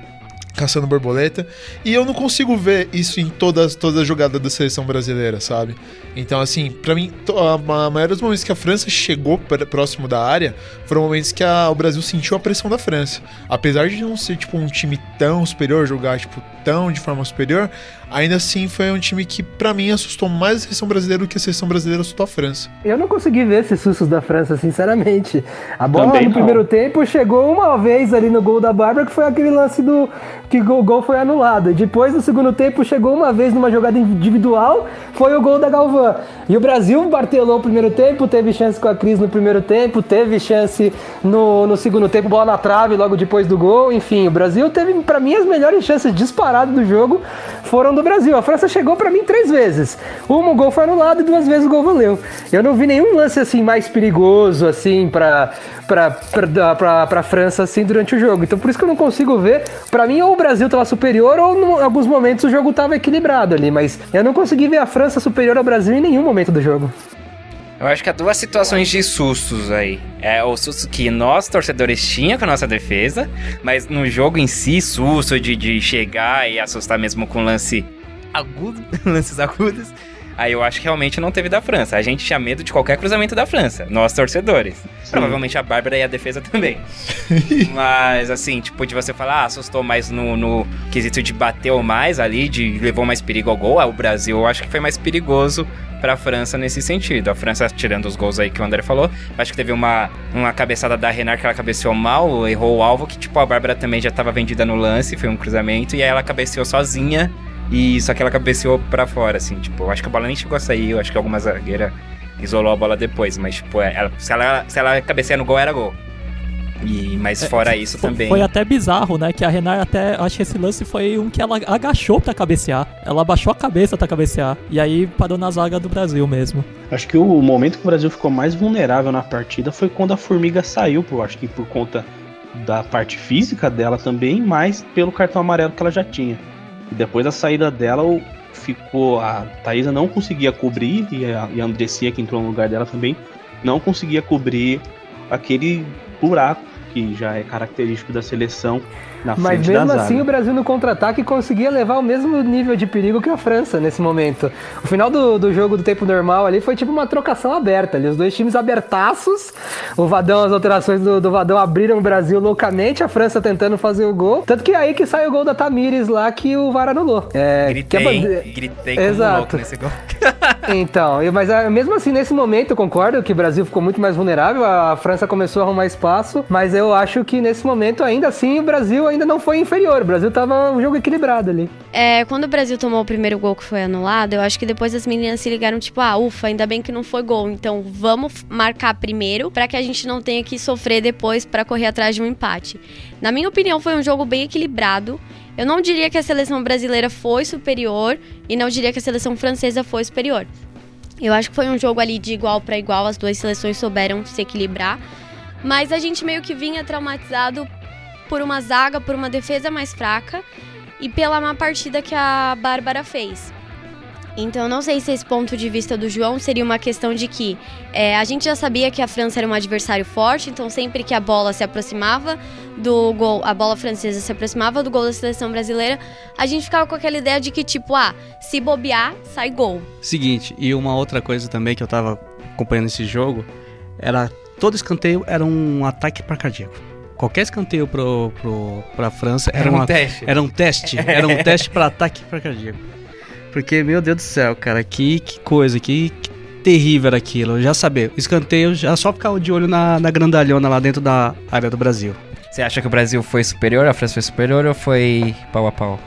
[SPEAKER 8] caçando borboleta. E eu não consigo ver isso em todas, todas as jogadas da seleção brasileira, sabe? Então, assim, para mim, a, a maioria dos momentos que a França chegou próximo da área foram momentos que a, o Brasil sentiu a pressão da França. Apesar de não ser, tipo, um time tão superior, jogar, tipo, tão de forma superior, ainda assim foi um time que, para mim, assustou mais a seleção brasileira do que a seleção brasileira assustou a França.
[SPEAKER 5] Eu não consegui ver esses sustos da França, sinceramente. A bola Também no não. primeiro tempo chegou uma vez ali no gol da Bárbara, que foi aquele lance do que o gol foi anulado. E depois, no segundo tempo, chegou uma vez numa jogada individual, foi o gol da Galvão. E o Brasil martelou o primeiro tempo, teve chance com a Cris no primeiro tempo, teve chance no, no segundo tempo, bola na trave logo depois do gol. Enfim, o Brasil teve, para mim, as melhores chances disparadas do jogo foram do Brasil. A França chegou para mim três vezes. Uma o gol foi anulado e duas vezes o gol valeu. Eu não vi nenhum lance assim mais perigoso assim para para França assim durante o jogo. Então por isso que eu não consigo ver. Para mim ou o Brasil estava superior ou em alguns momentos o jogo estava equilibrado ali, mas eu não consegui ver a França superior ao Brasil em nenhum momento do jogo.
[SPEAKER 3] Eu acho que há duas situações de sustos aí. É o susto que nós, torcedores, tinha com a nossa defesa, mas no jogo em si, susto de, de chegar e assustar mesmo com lance agudo, lances agudos. Aí eu acho que realmente não teve da França. A gente tinha medo de qualquer cruzamento da França, nós torcedores. Sim. Provavelmente a Bárbara e a defesa também. Mas assim, tipo, de você falar, ah, assustou mais no, no quesito de bateu mais ali, de levou mais perigo ao gol. Ah, o Brasil eu acho que foi mais perigoso para a França nesse sentido. A França, tirando os gols aí que o André falou, acho que teve uma, uma cabeçada da Renard que ela cabeceou mal, errou o alvo, que tipo, a Bárbara também já estava vendida no lance, foi um cruzamento, e aí ela cabeceou sozinha e só que ela cabeceou pra fora, assim, tipo, eu acho que a bola nem chegou a sair, eu acho que alguma zagueira isolou a bola depois, mas, tipo, ela, se, ela, se ela cabecear no gol, era gol. E, mas é, fora é, isso
[SPEAKER 6] foi,
[SPEAKER 3] também.
[SPEAKER 6] Foi até bizarro, né? Que a Renan até. Acho que esse lance foi um que ela agachou pra cabecear. Ela abaixou a cabeça pra cabecear. E aí parou na zaga do Brasil mesmo.
[SPEAKER 4] Acho que o momento que o Brasil ficou mais vulnerável na partida foi quando a Formiga saiu, por, acho que por conta da parte física dela também, mas pelo cartão amarelo que ela já tinha. E depois da saída dela, ficou. A Thaisa não conseguia cobrir, e a, e a Andressia, que entrou no lugar dela também, não conseguia cobrir aquele buraco que já é característico da seleção Na
[SPEAKER 5] Mas
[SPEAKER 4] frente
[SPEAKER 5] mesmo
[SPEAKER 4] da
[SPEAKER 5] assim,
[SPEAKER 4] zaga.
[SPEAKER 5] o Brasil no contra-ataque conseguia levar o mesmo nível de perigo que a França nesse momento. O final do, do jogo do tempo normal ali foi tipo uma trocação aberta ali. Os dois times abertaços. O Vadão, as alterações do, do Vadão abriram o Brasil loucamente, a França tentando fazer o gol. Tanto que é aí que sai o gol da Tamires lá que o VAR anulou. É, que
[SPEAKER 3] Gritei,
[SPEAKER 5] a
[SPEAKER 3] hein?
[SPEAKER 5] bande-
[SPEAKER 3] Gritei como
[SPEAKER 5] Exato.
[SPEAKER 3] louco nesse gol.
[SPEAKER 5] Então, eu- mas ah, mesmo assim, nesse momento, eu concordo que o Brasil ficou muito mais vulnerável, a França começou a arrumar espaço, mas eu acho que nesse momento, ainda assim, o Brasil ainda não foi inferior. O Brasil tava um jogo equilibrado ali.
[SPEAKER 2] É, quando o Brasil tomou o primeiro gol que foi anulado, eu acho que depois as meninas se ligaram, tipo, ah, ufa, ainda bem que não foi gol. Então vamos marcar primeiro pra que a gente não tenha que sofrer depois pra correr atrás de um empate. Na minha opinião, foi um jogo bem equilibrado. Eu não diria que a seleção brasileira foi superior e não diria que a seleção francesa foi superior. Eu acho que foi um jogo ali de igual pra igual, as duas seleções souberam se equilibrar. Mas a gente meio que vinha traumatizado por uma zaga, por uma defesa mais fraca e pela má partida que a Bárbara fez. Então, não sei se esse ponto de vista do João seria uma questão de que é, a gente já sabia que a França era um adversário forte, então sempre que a bola se aproximava do gol, a bola francesa se aproximava do gol da seleção brasileira, a gente ficava com aquela ideia de que, tipo, ah, se bobear, sai gol.
[SPEAKER 7] Seguinte, e uma outra coisa também que eu tava acompanhando esse jogo, era todo escanteio era um ataque para cardíaco. Qualquer escanteio pro, pro, pra França era,
[SPEAKER 3] Era um
[SPEAKER 7] uma-
[SPEAKER 3] teste.
[SPEAKER 7] Era um teste. Era um teste para ataque para cardíaco. Porque, meu Deus do céu, cara, que, que coisa, que, que terrível era aquilo. Já saber, escanteio, já só ficar de olho na, na grandalhona lá dentro da área do Brasil.
[SPEAKER 3] Você acha que o Brasil foi superior, a França foi superior ou foi pau a pau?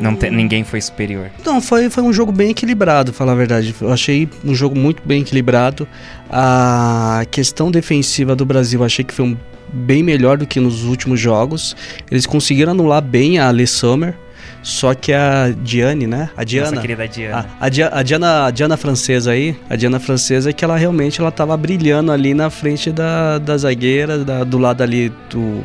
[SPEAKER 3] Não te- ninguém foi superior.
[SPEAKER 7] Não, foi, foi um jogo bem equilibrado, falar a verdade. Eu achei um jogo muito bem equilibrado. A questão defensiva do Brasil achei que foi um- bem melhor do que nos últimos jogos. Eles conseguiram anular bem a Ale Sommer. Só que a Diane, né? A Diana.
[SPEAKER 3] Nossa querida Diana.
[SPEAKER 7] A, a, Dia- a Diana, a Diana francesa aí, a Diana francesa que ela realmente ela tava brilhando ali na frente da, da zagueira, da- do lado ali do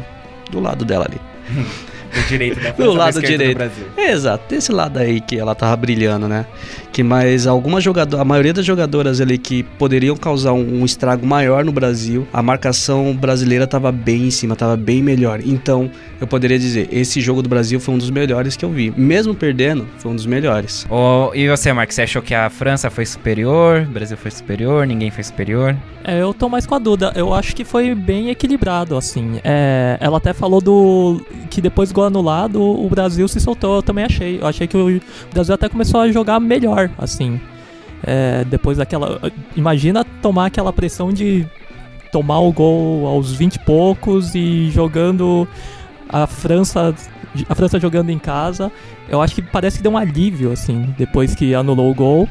[SPEAKER 7] do lado dela ali.
[SPEAKER 3] Do direito da
[SPEAKER 7] Do
[SPEAKER 3] França,
[SPEAKER 7] lado
[SPEAKER 3] da esquerda
[SPEAKER 7] direito.
[SPEAKER 3] do Brasil.
[SPEAKER 7] É, exato, desse lado aí que ela tava brilhando, né? Que mais algumas jogadoras, a maioria das jogadoras ali que poderiam causar um, um estrago maior no Brasil, a marcação brasileira tava bem em cima, tava bem melhor. Então, eu poderia dizer, esse jogo do Brasil foi um dos melhores que eu vi. Mesmo perdendo, foi um dos melhores.
[SPEAKER 3] Ô, e você, Marcos, você achou que a França foi superior, o Brasil foi superior, ninguém foi superior?
[SPEAKER 6] É, eu tô mais com a Duda. Eu acho que foi bem equilibrado, assim. É, ela até falou do que depois do gol anulado, o Brasil se soltou. Eu também achei. Eu achei que o Brasil até começou a jogar melhor, assim. É, depois daquela. Imagina tomar aquela pressão de tomar o gol aos 20 e poucos e jogando a França. A França jogando em casa. Eu acho que parece que deu um alívio, assim, depois que anulou o gol.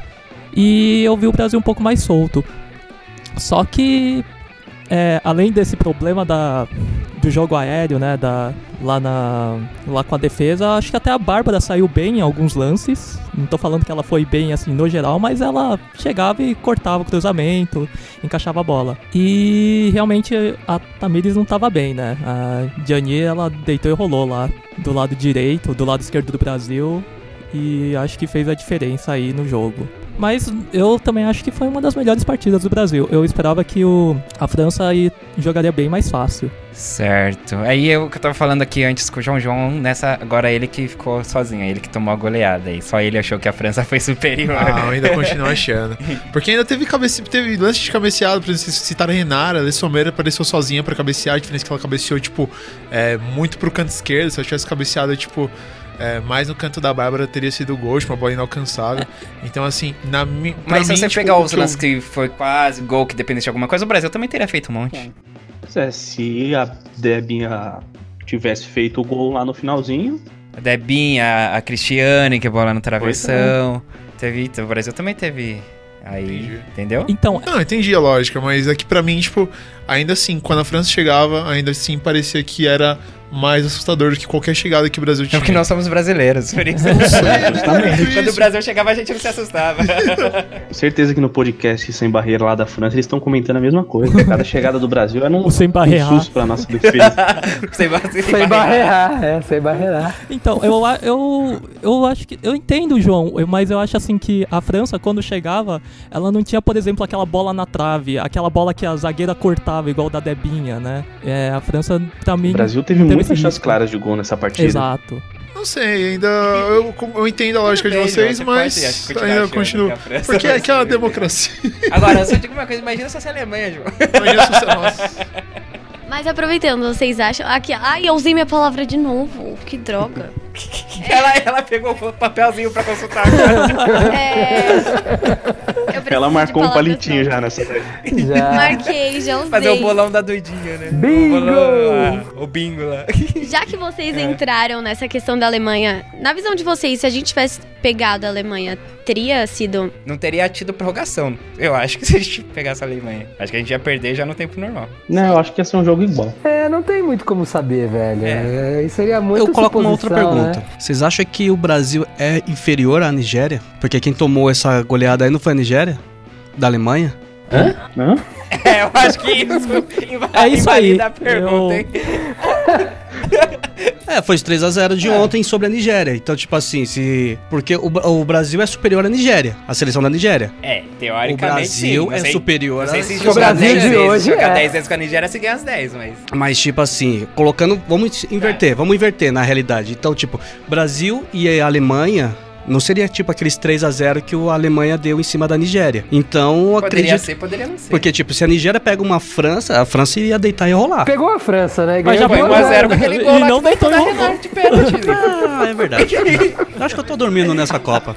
[SPEAKER 6] E eu vi o Brasil um pouco mais solto. Só que, é, além desse problema da, do jogo aéreo, né, da, lá, na, lá com a defesa, acho que até a Bárbara saiu bem em alguns lances. Não tô falando que ela foi bem, assim, no geral, mas ela chegava e cortava o cruzamento, encaixava a bola. E, realmente, a Tamires não tava bem, né. A Diani, ela deitou e rolou lá, do lado direito, do lado esquerdo do Brasil. E acho que fez a diferença aí no jogo. Mas eu também acho que foi uma das melhores partidas do Brasil. Eu esperava que o, a França aí jogaria bem mais fácil.
[SPEAKER 3] Certo. Aí eu que eu tava falando aqui antes com o João João, nessa. Agora ele que ficou sozinho, ele que tomou a goleada. E só ele achou que a França foi superior.
[SPEAKER 8] Ah, eu ainda continuo achando. Porque ainda teve, cabece... teve lance de cabeceado, por exemplo, vocês citaram a Renara, a Alessomeira apareceu sozinha pra cabecear, a diferença é que ela cabeceou, tipo, é, muito pro canto esquerdo, se ela tivesse cabeceado, tipo, é, mais no canto da Bárbara, teria sido gol, uma bola inalcançável. Então, assim, na mi... pra
[SPEAKER 3] Mas se
[SPEAKER 8] mim,
[SPEAKER 3] você
[SPEAKER 8] tipo,
[SPEAKER 3] pegar
[SPEAKER 8] o
[SPEAKER 3] os lances que foi quase gol, que dependesse de alguma coisa, o Brasil também teria feito um monte.
[SPEAKER 4] Pois é, se a Debinha tivesse feito o gol lá no finalzinho,
[SPEAKER 3] A Debinha, a Cristiane, que a bola no
[SPEAKER 4] é.
[SPEAKER 3] travessão. Teve, o Brasil também teve. Aí,
[SPEAKER 8] Entendi.
[SPEAKER 3] entendeu?
[SPEAKER 6] Então,
[SPEAKER 8] Não, entendi a lógica, mas é que pra mim, tipo, ainda assim, quando a França chegava, ainda assim parecia que era mais assustador do que qualquer chegada que o Brasil
[SPEAKER 3] É
[SPEAKER 8] tinha.
[SPEAKER 3] porque nós somos brasileiros, por isso.
[SPEAKER 8] Justamente.
[SPEAKER 3] Quando o Brasil chegava, a gente não se assustava.
[SPEAKER 4] certeza que no podcast Sem Barreira lá da França eles estão comentando a mesma coisa. Cada chegada do Brasil era um,
[SPEAKER 6] O Sem
[SPEAKER 4] um
[SPEAKER 6] Barreira.
[SPEAKER 4] susto pra nossa defesa.
[SPEAKER 3] Sem, sem,
[SPEAKER 5] Sem barrear, é, sem barrear.
[SPEAKER 6] então eu, eu, eu acho que. Eu entendo, João, mas eu acho assim que a França, quando chegava, ela não tinha, por exemplo, aquela bola na trave, aquela bola que a zagueira cortava, igual da Debinha, né? É, a França, mim.
[SPEAKER 4] O Brasil teve
[SPEAKER 6] Teve
[SPEAKER 4] muitas chances claras de gol nessa partida.
[SPEAKER 6] Exato.
[SPEAKER 8] Não sei, ainda. Eu, eu entendo a lógica de vocês,
[SPEAKER 3] você
[SPEAKER 8] mas
[SPEAKER 3] que continuar
[SPEAKER 8] ainda continuo.
[SPEAKER 3] que a França
[SPEAKER 8] Porque é
[SPEAKER 3] vai
[SPEAKER 8] aquela
[SPEAKER 3] ser melhor.
[SPEAKER 8] democracia.
[SPEAKER 3] Agora, eu só digo uma coisa, imagina se fosse a Alemanha, João.
[SPEAKER 8] Imagina se você- nossa.
[SPEAKER 2] Mas aproveitando, vocês acham. Aqui, ai, eu usei minha palavra de novo. Que droga.
[SPEAKER 3] Ela, ela pegou o papelzinho pra consultar agora.
[SPEAKER 2] É.
[SPEAKER 4] Ela marcou um palitinho já nessa.
[SPEAKER 5] Já.
[SPEAKER 2] Marquei, já usei.
[SPEAKER 3] Fazer o bolão da doidinha, né?
[SPEAKER 5] Bingo!
[SPEAKER 3] O, bolão, ah, o bingo lá.
[SPEAKER 2] Já que vocês
[SPEAKER 3] É.
[SPEAKER 2] entraram nessa questão da Alemanha, na visão de vocês, se a gente tivesse pegado a Alemanha, teria sido.
[SPEAKER 3] Não teria tido prorrogação. Eu acho que se a gente pegasse a Alemanha. Acho que a gente ia perder já no tempo normal.
[SPEAKER 4] Não, eu acho que ia ser um jogo igual.
[SPEAKER 5] É, não tem muito como saber, velho.
[SPEAKER 3] É.
[SPEAKER 5] É, isso seria muito
[SPEAKER 7] Eu coloco uma outra pergunta.
[SPEAKER 5] né?
[SPEAKER 7] Vocês acham que o Brasil é inferior à Nigéria? Porque quem tomou essa goleada aí não foi a Nigéria? Da Alemanha?
[SPEAKER 4] Hã?
[SPEAKER 3] É, eu acho que isso
[SPEAKER 6] É isso aí.
[SPEAKER 3] invalida a pergunta,
[SPEAKER 6] Eu-
[SPEAKER 3] hein?
[SPEAKER 7] É, foi 3 a 0 de ontem sobre a Nigéria. Então, tipo assim, se. Porque o, o Brasil é superior à Nigéria, a seleção da Nigéria.
[SPEAKER 3] É,
[SPEAKER 7] O
[SPEAKER 3] teoricamente
[SPEAKER 7] Brasil
[SPEAKER 3] sim.
[SPEAKER 7] É
[SPEAKER 3] sei-
[SPEAKER 7] superior
[SPEAKER 3] Não sei
[SPEAKER 7] à
[SPEAKER 3] se
[SPEAKER 5] O Brasil
[SPEAKER 3] 10
[SPEAKER 5] de
[SPEAKER 3] vezes,
[SPEAKER 5] hoje
[SPEAKER 3] jogar
[SPEAKER 5] é.
[SPEAKER 3] 10 vezes com a Nigéria, você ganha as 10, mas...
[SPEAKER 7] Mas, tipo assim, colocando. Vamos inverter, vamos inverter na realidade. Então, tipo, Brasil e a Alemanha. Não seria tipo aqueles 3 a 0 que a Alemanha deu em cima da Nigéria. Então, eu
[SPEAKER 3] Poderia
[SPEAKER 7] acredito.
[SPEAKER 3] ser, poderia não ser.
[SPEAKER 7] Porque, tipo, se a Nigéria pega uma França, a França iria deitar e rolar.
[SPEAKER 5] Pegou a França, né? E
[SPEAKER 6] Mas já
[SPEAKER 3] Foi
[SPEAKER 6] foi
[SPEAKER 5] por
[SPEAKER 3] 1x0 com aquele
[SPEAKER 6] E
[SPEAKER 3] gol lá
[SPEAKER 6] não
[SPEAKER 3] que
[SPEAKER 6] deitou e rolou.
[SPEAKER 3] Renard de pênalti.
[SPEAKER 7] Ah, é verdade. Acho que eu tô dormindo nessa Copa.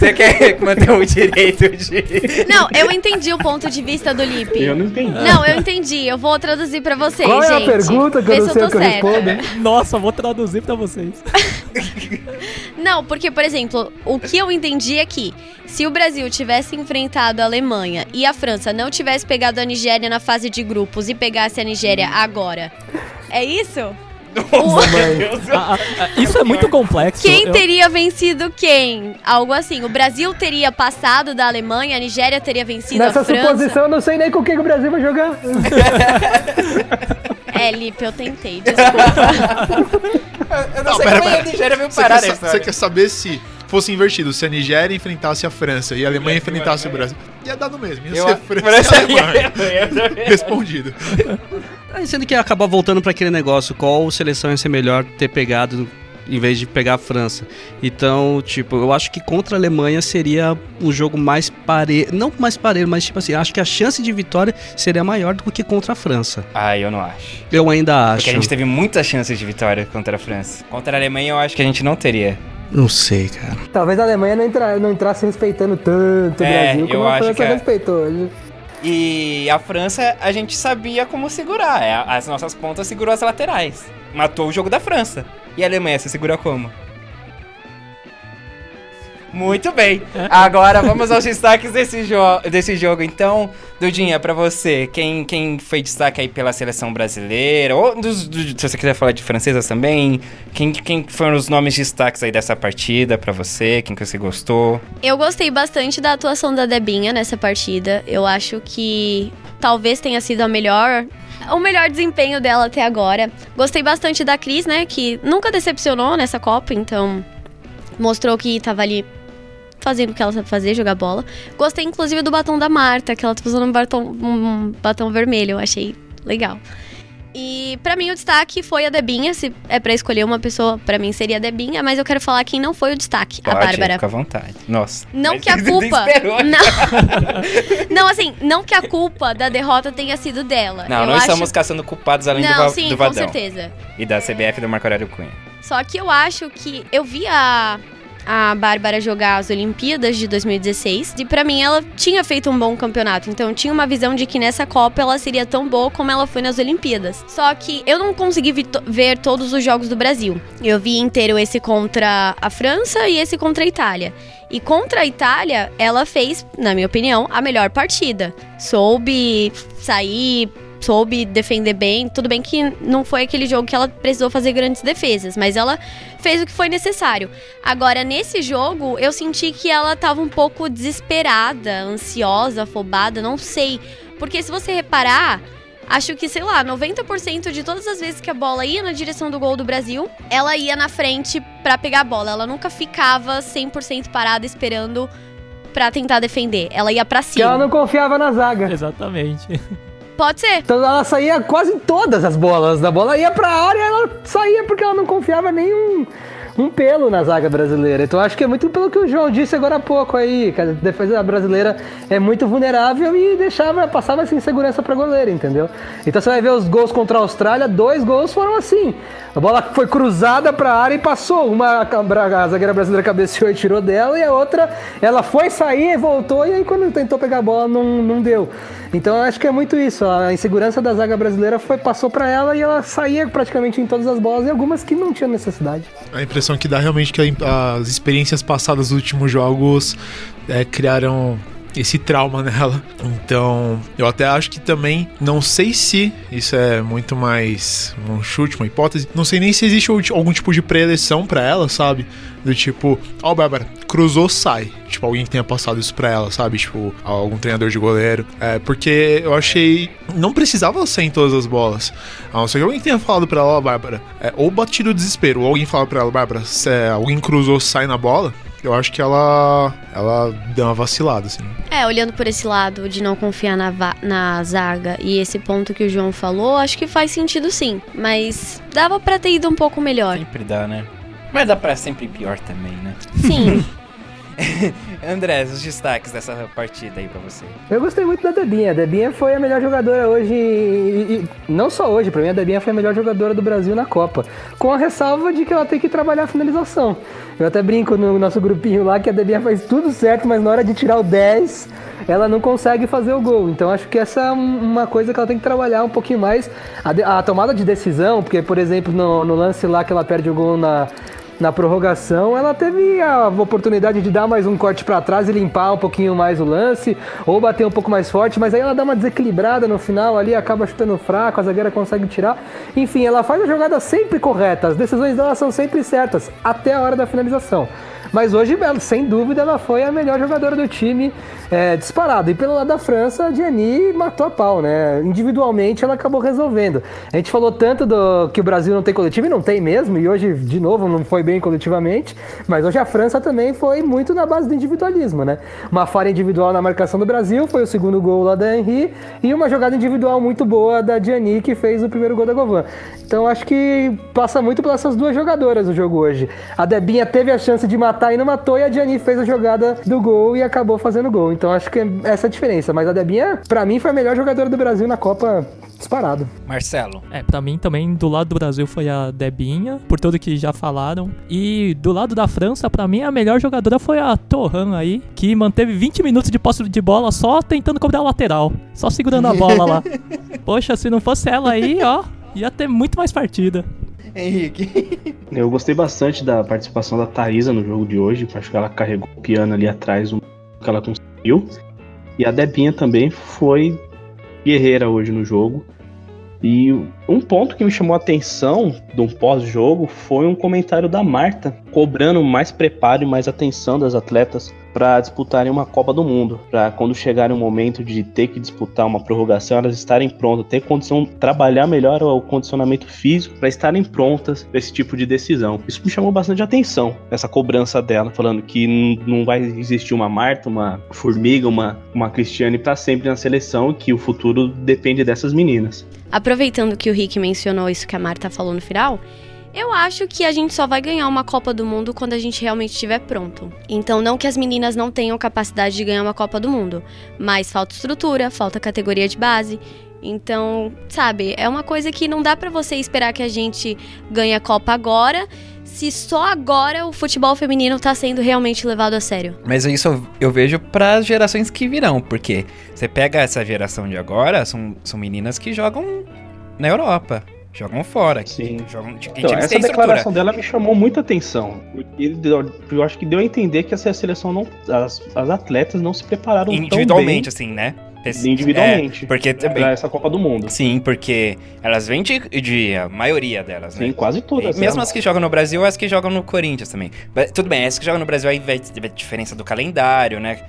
[SPEAKER 3] Você quer manter o direito de...
[SPEAKER 2] Não, eu entendi o ponto de vista do Lipe.
[SPEAKER 4] Eu não entendi.
[SPEAKER 2] Não, eu entendi. Eu vou traduzir pra vocês,
[SPEAKER 5] Qual é a
[SPEAKER 2] gente.
[SPEAKER 5] pergunta que eu
[SPEAKER 2] Vê
[SPEAKER 5] não
[SPEAKER 2] se
[SPEAKER 5] sei
[SPEAKER 2] tô
[SPEAKER 5] que eu respondo?
[SPEAKER 6] Nossa, vou traduzir pra vocês.
[SPEAKER 2] Não, porque, por exemplo, o que eu entendi é que se o Brasil tivesse enfrentado a Alemanha e a França não tivesse pegado a Nigéria na fase de grupos e pegasse a Nigéria agora, é isso? O-
[SPEAKER 6] Ah, ah, ah, isso é muito complexo.
[SPEAKER 2] Quem
[SPEAKER 6] Eu-
[SPEAKER 2] teria vencido quem? Algo assim. O Brasil teria passado da Alemanha, a Nigéria teria vencido
[SPEAKER 5] Nessa
[SPEAKER 2] a França.
[SPEAKER 5] suposição, eu não sei nem com quem que o Brasil vai jogar.
[SPEAKER 2] É, Lipe, eu tentei, desculpa.
[SPEAKER 3] Eu não,
[SPEAKER 8] Não,
[SPEAKER 3] sei
[SPEAKER 8] pera,
[SPEAKER 3] como
[SPEAKER 8] pera.
[SPEAKER 3] a Nigéria veio
[SPEAKER 8] Você
[SPEAKER 3] parar
[SPEAKER 8] quer,
[SPEAKER 3] nessa
[SPEAKER 8] você quer saber se fosse invertido, se a Nigéria enfrentasse a França e a Alemanha enfrentasse o Brasil? Ia dar no mesmo, ia
[SPEAKER 3] Eu-
[SPEAKER 8] ser França e Alemanha. Respondido.
[SPEAKER 7] Aí, Sendo que ia acabar voltando pra aquele negócio, qual seleção ia ser melhor ter pegado em vez de pegar a França. Então, tipo, eu acho que contra a Alemanha seria um jogo mais pareiro, não mais pareiro, mas tipo assim, acho que a chance de vitória seria maior do que contra a França.
[SPEAKER 3] Ah, eu não acho.
[SPEAKER 7] Eu ainda acho.
[SPEAKER 3] Porque a gente teve muitas chances de vitória contra a França. Contra a Alemanha eu acho que a gente não teria.
[SPEAKER 7] Não sei, cara.
[SPEAKER 5] Talvez a Alemanha não, entra, não entrasse respeitando tanto o
[SPEAKER 3] É,
[SPEAKER 5] Brasil como
[SPEAKER 3] eu
[SPEAKER 5] a
[SPEAKER 3] acho
[SPEAKER 5] França
[SPEAKER 3] que é-
[SPEAKER 5] respeitou hoje.
[SPEAKER 3] E a França, a gente sabia como segurar. É, As nossas pontas segurou as laterais. Matou o jogo da França. E a Alemanha, você segura como? Muito bem. Agora vamos aos destaques desse, jo desse jogo. Então, Dudinha, pra você, quem, quem foi destaque aí pela seleção brasileira? Ou dos- do- se você quiser falar de francesas também, quem, quem foram os nomes destaques aí dessa partida pra você? Quem que você gostou?
[SPEAKER 2] Eu gostei bastante da atuação da Debinha nessa partida. Eu acho que talvez tenha sido a melhor. O melhor desempenho dela até agora. Gostei bastante da Cris, né? Que nunca decepcionou nessa Copa, então mostrou que tava ali fazendo o que ela sabe fazer, jogar bola. Gostei, inclusive, do batom da Marta, que ela tá usando um batom, um batom vermelho. Eu achei legal. E pra mim o destaque foi a Debinha. Se é pra escolher uma pessoa, pra mim seria a Debinha, mas eu quero falar quem não foi o destaque, a Bárbara.
[SPEAKER 3] fica à vontade. Nossa.
[SPEAKER 2] Não que a culpa. Não, não, assim, não que a culpa da derrota tenha sido dela.
[SPEAKER 3] Não,
[SPEAKER 2] eu
[SPEAKER 3] não
[SPEAKER 2] acho...
[SPEAKER 3] estamos caçando culpados além do,
[SPEAKER 2] Não,
[SPEAKER 3] va
[SPEAKER 2] sim,
[SPEAKER 3] do
[SPEAKER 2] com
[SPEAKER 3] Vadão.
[SPEAKER 2] certeza.
[SPEAKER 3] E da CBF do Marco Aurélio Cunha.
[SPEAKER 2] Só que eu acho que eu vi a, a Bárbara jogar as Olimpíadas de 2016 e pra mim ela tinha feito um bom campeonato. Então eu tinha uma visão de que nessa Copa ela seria tão boa como ela foi nas Olimpíadas. Só que eu não consegui ver todos os jogos do Brasil. Eu vi inteiro esse contra a França e esse contra a Itália. E contra a Itália, ela fez, na minha opinião, a melhor partida. Soube sair, soube defender bem. Tudo bem que não foi aquele jogo que ela precisou fazer grandes defesas, mas ela fez o que foi necessário. Agora, nesse jogo, eu senti que ela tava um pouco desesperada, ansiosa, afobada, não sei. Porque se você reparar, acho que, sei lá, 90% de todas as vezes que a bola ia na direção do gol do Brasil, ela ia na frente pra pegar a bola. Ela nunca ficava 100% parada esperando pra tentar defender. Ela ia pra
[SPEAKER 5] Porque ela
[SPEAKER 2] cima.
[SPEAKER 5] não confiava na zaga.
[SPEAKER 6] Exatamente.
[SPEAKER 2] Pode ser.
[SPEAKER 5] Então ela saía quase todas as bolas. A bola ia pra área ela saía porque ela não confiava nenhum um pelo na zaga brasileira. Então acho que é muito pelo que o João disse agora há pouco aí, que a defesa brasileira é muito vulnerável e deixava, passava essa insegurança para goleiro, entendeu? Então você vai ver os gols contra a Austrália, dois gols foram assim. A bola foi cruzada para a área e passou. Uma a zagueira brasileira cabeceou e tirou dela, e a outra ela foi sair e voltou, e aí quando tentou pegar a bola não, não deu. Então acho que é muito isso. A insegurança da zaga brasileira foi, passou para ela e ela saía praticamente em todas as bolas e algumas que não tinham necessidade.
[SPEAKER 8] A impressão que dá realmente que a- as experiências passadas dos últimos jogos é, criaram esse trauma nela. Então, eu até acho que também, não sei se isso é muito mais um chute, uma hipótese, não sei nem se existe algum tipo de preleção pra ela, sabe? Do tipo, ó, Bárbara, cruzou, sai. Tipo, alguém que tenha passado isso pra ela, sabe? Tipo, algum treinador de goleiro. É, porque eu achei. Não precisava ser em todas as bolas. A não ser que alguém tenha falado pra ela, ó, Bárbara, é, ou batido o desespero, ou alguém fala pra ela, Bárbara, se alguém cruzou, sai na bola. Eu acho que ela. Ela deu uma vacilada, assim.
[SPEAKER 2] É, olhando por esse lado de não confiar na, na zaga e esse ponto que o João falou, acho que faz sentido sim. Mas dava pra ter ido um pouco melhor.
[SPEAKER 3] Sempre dá, né? Mas dá pra sempre pior também, né?
[SPEAKER 2] Sim.
[SPEAKER 3] André, os destaques dessa partida aí pra você.
[SPEAKER 5] Eu gostei muito da Debinha. A Debinha foi a melhor jogadora hoje. E, e não só hoje, pra mim a Debinha foi a melhor jogadora do Brasil na Copa. Com a ressalva de que ela tem que trabalhar a finalização. Eu até brinco no nosso grupinho lá que a Debinha faz tudo certo, mas na hora de tirar o 10, ela não consegue fazer o gol. Então acho que essa é um- uma coisa que ela tem que trabalhar um pouquinho mais. A, de- a tomada de decisão, porque, por exemplo, no, no lance lá que ela perde o gol na, na prorrogação, ela teve a oportunidade de dar mais um corte pra trás e limpar um pouquinho mais o lance, ou bater um pouco mais forte, mas aí ela dá uma desequilibrada no final ali, acaba chutando fraco, a zagueira consegue tirar. Enfim, ela faz a jogada sempre correta, as decisões dela são sempre certas, até a hora da finalização. Mas hoje, sem dúvida, ela foi a melhor jogadora do time, é, disparado. E pelo lado da França, a Gianni matou a pau, né? Individualmente, ela acabou resolvendo. A gente falou tanto do que o Brasil não tem coletivo, e não tem mesmo, e hoje, de novo, não foi bem coletivamente, mas hoje a França também foi muito na base do individualismo, né? Uma falha individual na marcação do Brasil, foi o segundo gol lá da Henry, e uma jogada individual muito boa da Gianni, que fez o primeiro gol da Govan. Então acho que passa muito pelas duas jogadoras o jogo hoje. A Debinha teve a chance de matar e não matou, e a Gianni fez a jogada do gol e acabou fazendo gol. Então acho que é essa a diferença. Mas a Debinha, pra mim, foi a melhor jogadora do Brasil na Copa disparado.
[SPEAKER 3] Marcelo.
[SPEAKER 6] É, pra mim também, do lado do Brasil foi a Debinha, por tudo que já falaram. E do lado da França, pra mim, a melhor jogadora foi a Torran aí, que manteve 20 minutos de posse de bola só tentando cobrar a lateral. Só segurando a bola lá. Poxa, se não fosse ela aí, ó, ia ter muito mais partida.
[SPEAKER 3] Henrique.
[SPEAKER 4] Eu gostei bastante da participação da Thaisa no jogo de hoje. Acho que ela carregou o piano ali atrás, o que ela conseguiu. E a Debinha também foi guerreira hoje no jogo. E um ponto que me chamou a atenção de um pós-jogo foi um comentário da Marta cobrando mais preparo e mais atenção das atletas para disputarem uma Copa do Mundo, para quando chegar o momento de ter que disputar uma prorrogação, elas estarem prontas, ter condição, trabalhar melhor o condicionamento físico para estarem prontas para esse tipo de decisão. Isso me chamou bastante atenção, essa cobrança dela, falando que não vai existir uma Marta, uma Formiga, uma, uma Cristiane para sempre na seleção que o futuro depende dessas meninas.
[SPEAKER 2] Aproveitando que o Rick mencionou isso que a Marta falou no final, eu acho que a gente só vai ganhar uma Copa do Mundo quando a gente realmente estiver pronto. Então, não que as meninas não tenham capacidade de ganhar uma Copa do Mundo, mas falta estrutura, falta categoria de base. Então, sabe, é uma coisa que não dá pra você esperar que a gente ganhe a Copa agora, se só agora o futebol feminino tá sendo realmente levado a sério.
[SPEAKER 3] Mas isso eu- vejo para gerações que virão, porque você pega essa geração de agora, são, são meninas que jogam na Europa, jogam fora,
[SPEAKER 4] Sim.
[SPEAKER 3] jogam que
[SPEAKER 4] Então, essa
[SPEAKER 3] estrutura.
[SPEAKER 4] declaração dela me chamou muita atenção. Porque eu acho que deu a entender que essa seleção não. As, as atletas não se prepararam
[SPEAKER 3] Individualmente, assim, né?
[SPEAKER 4] individualmente.
[SPEAKER 3] É, porque também.
[SPEAKER 4] Essa Copa do Mundo.
[SPEAKER 3] Sim, porque elas vêm de, de a maioria delas, né?
[SPEAKER 4] Sim, quase todas.
[SPEAKER 3] E mesmo as que jogam no Brasil, as que jogam no Corinthians também. Mas, tudo bem, as que jogam no Brasil aí vai ter a diferença do calendário, né?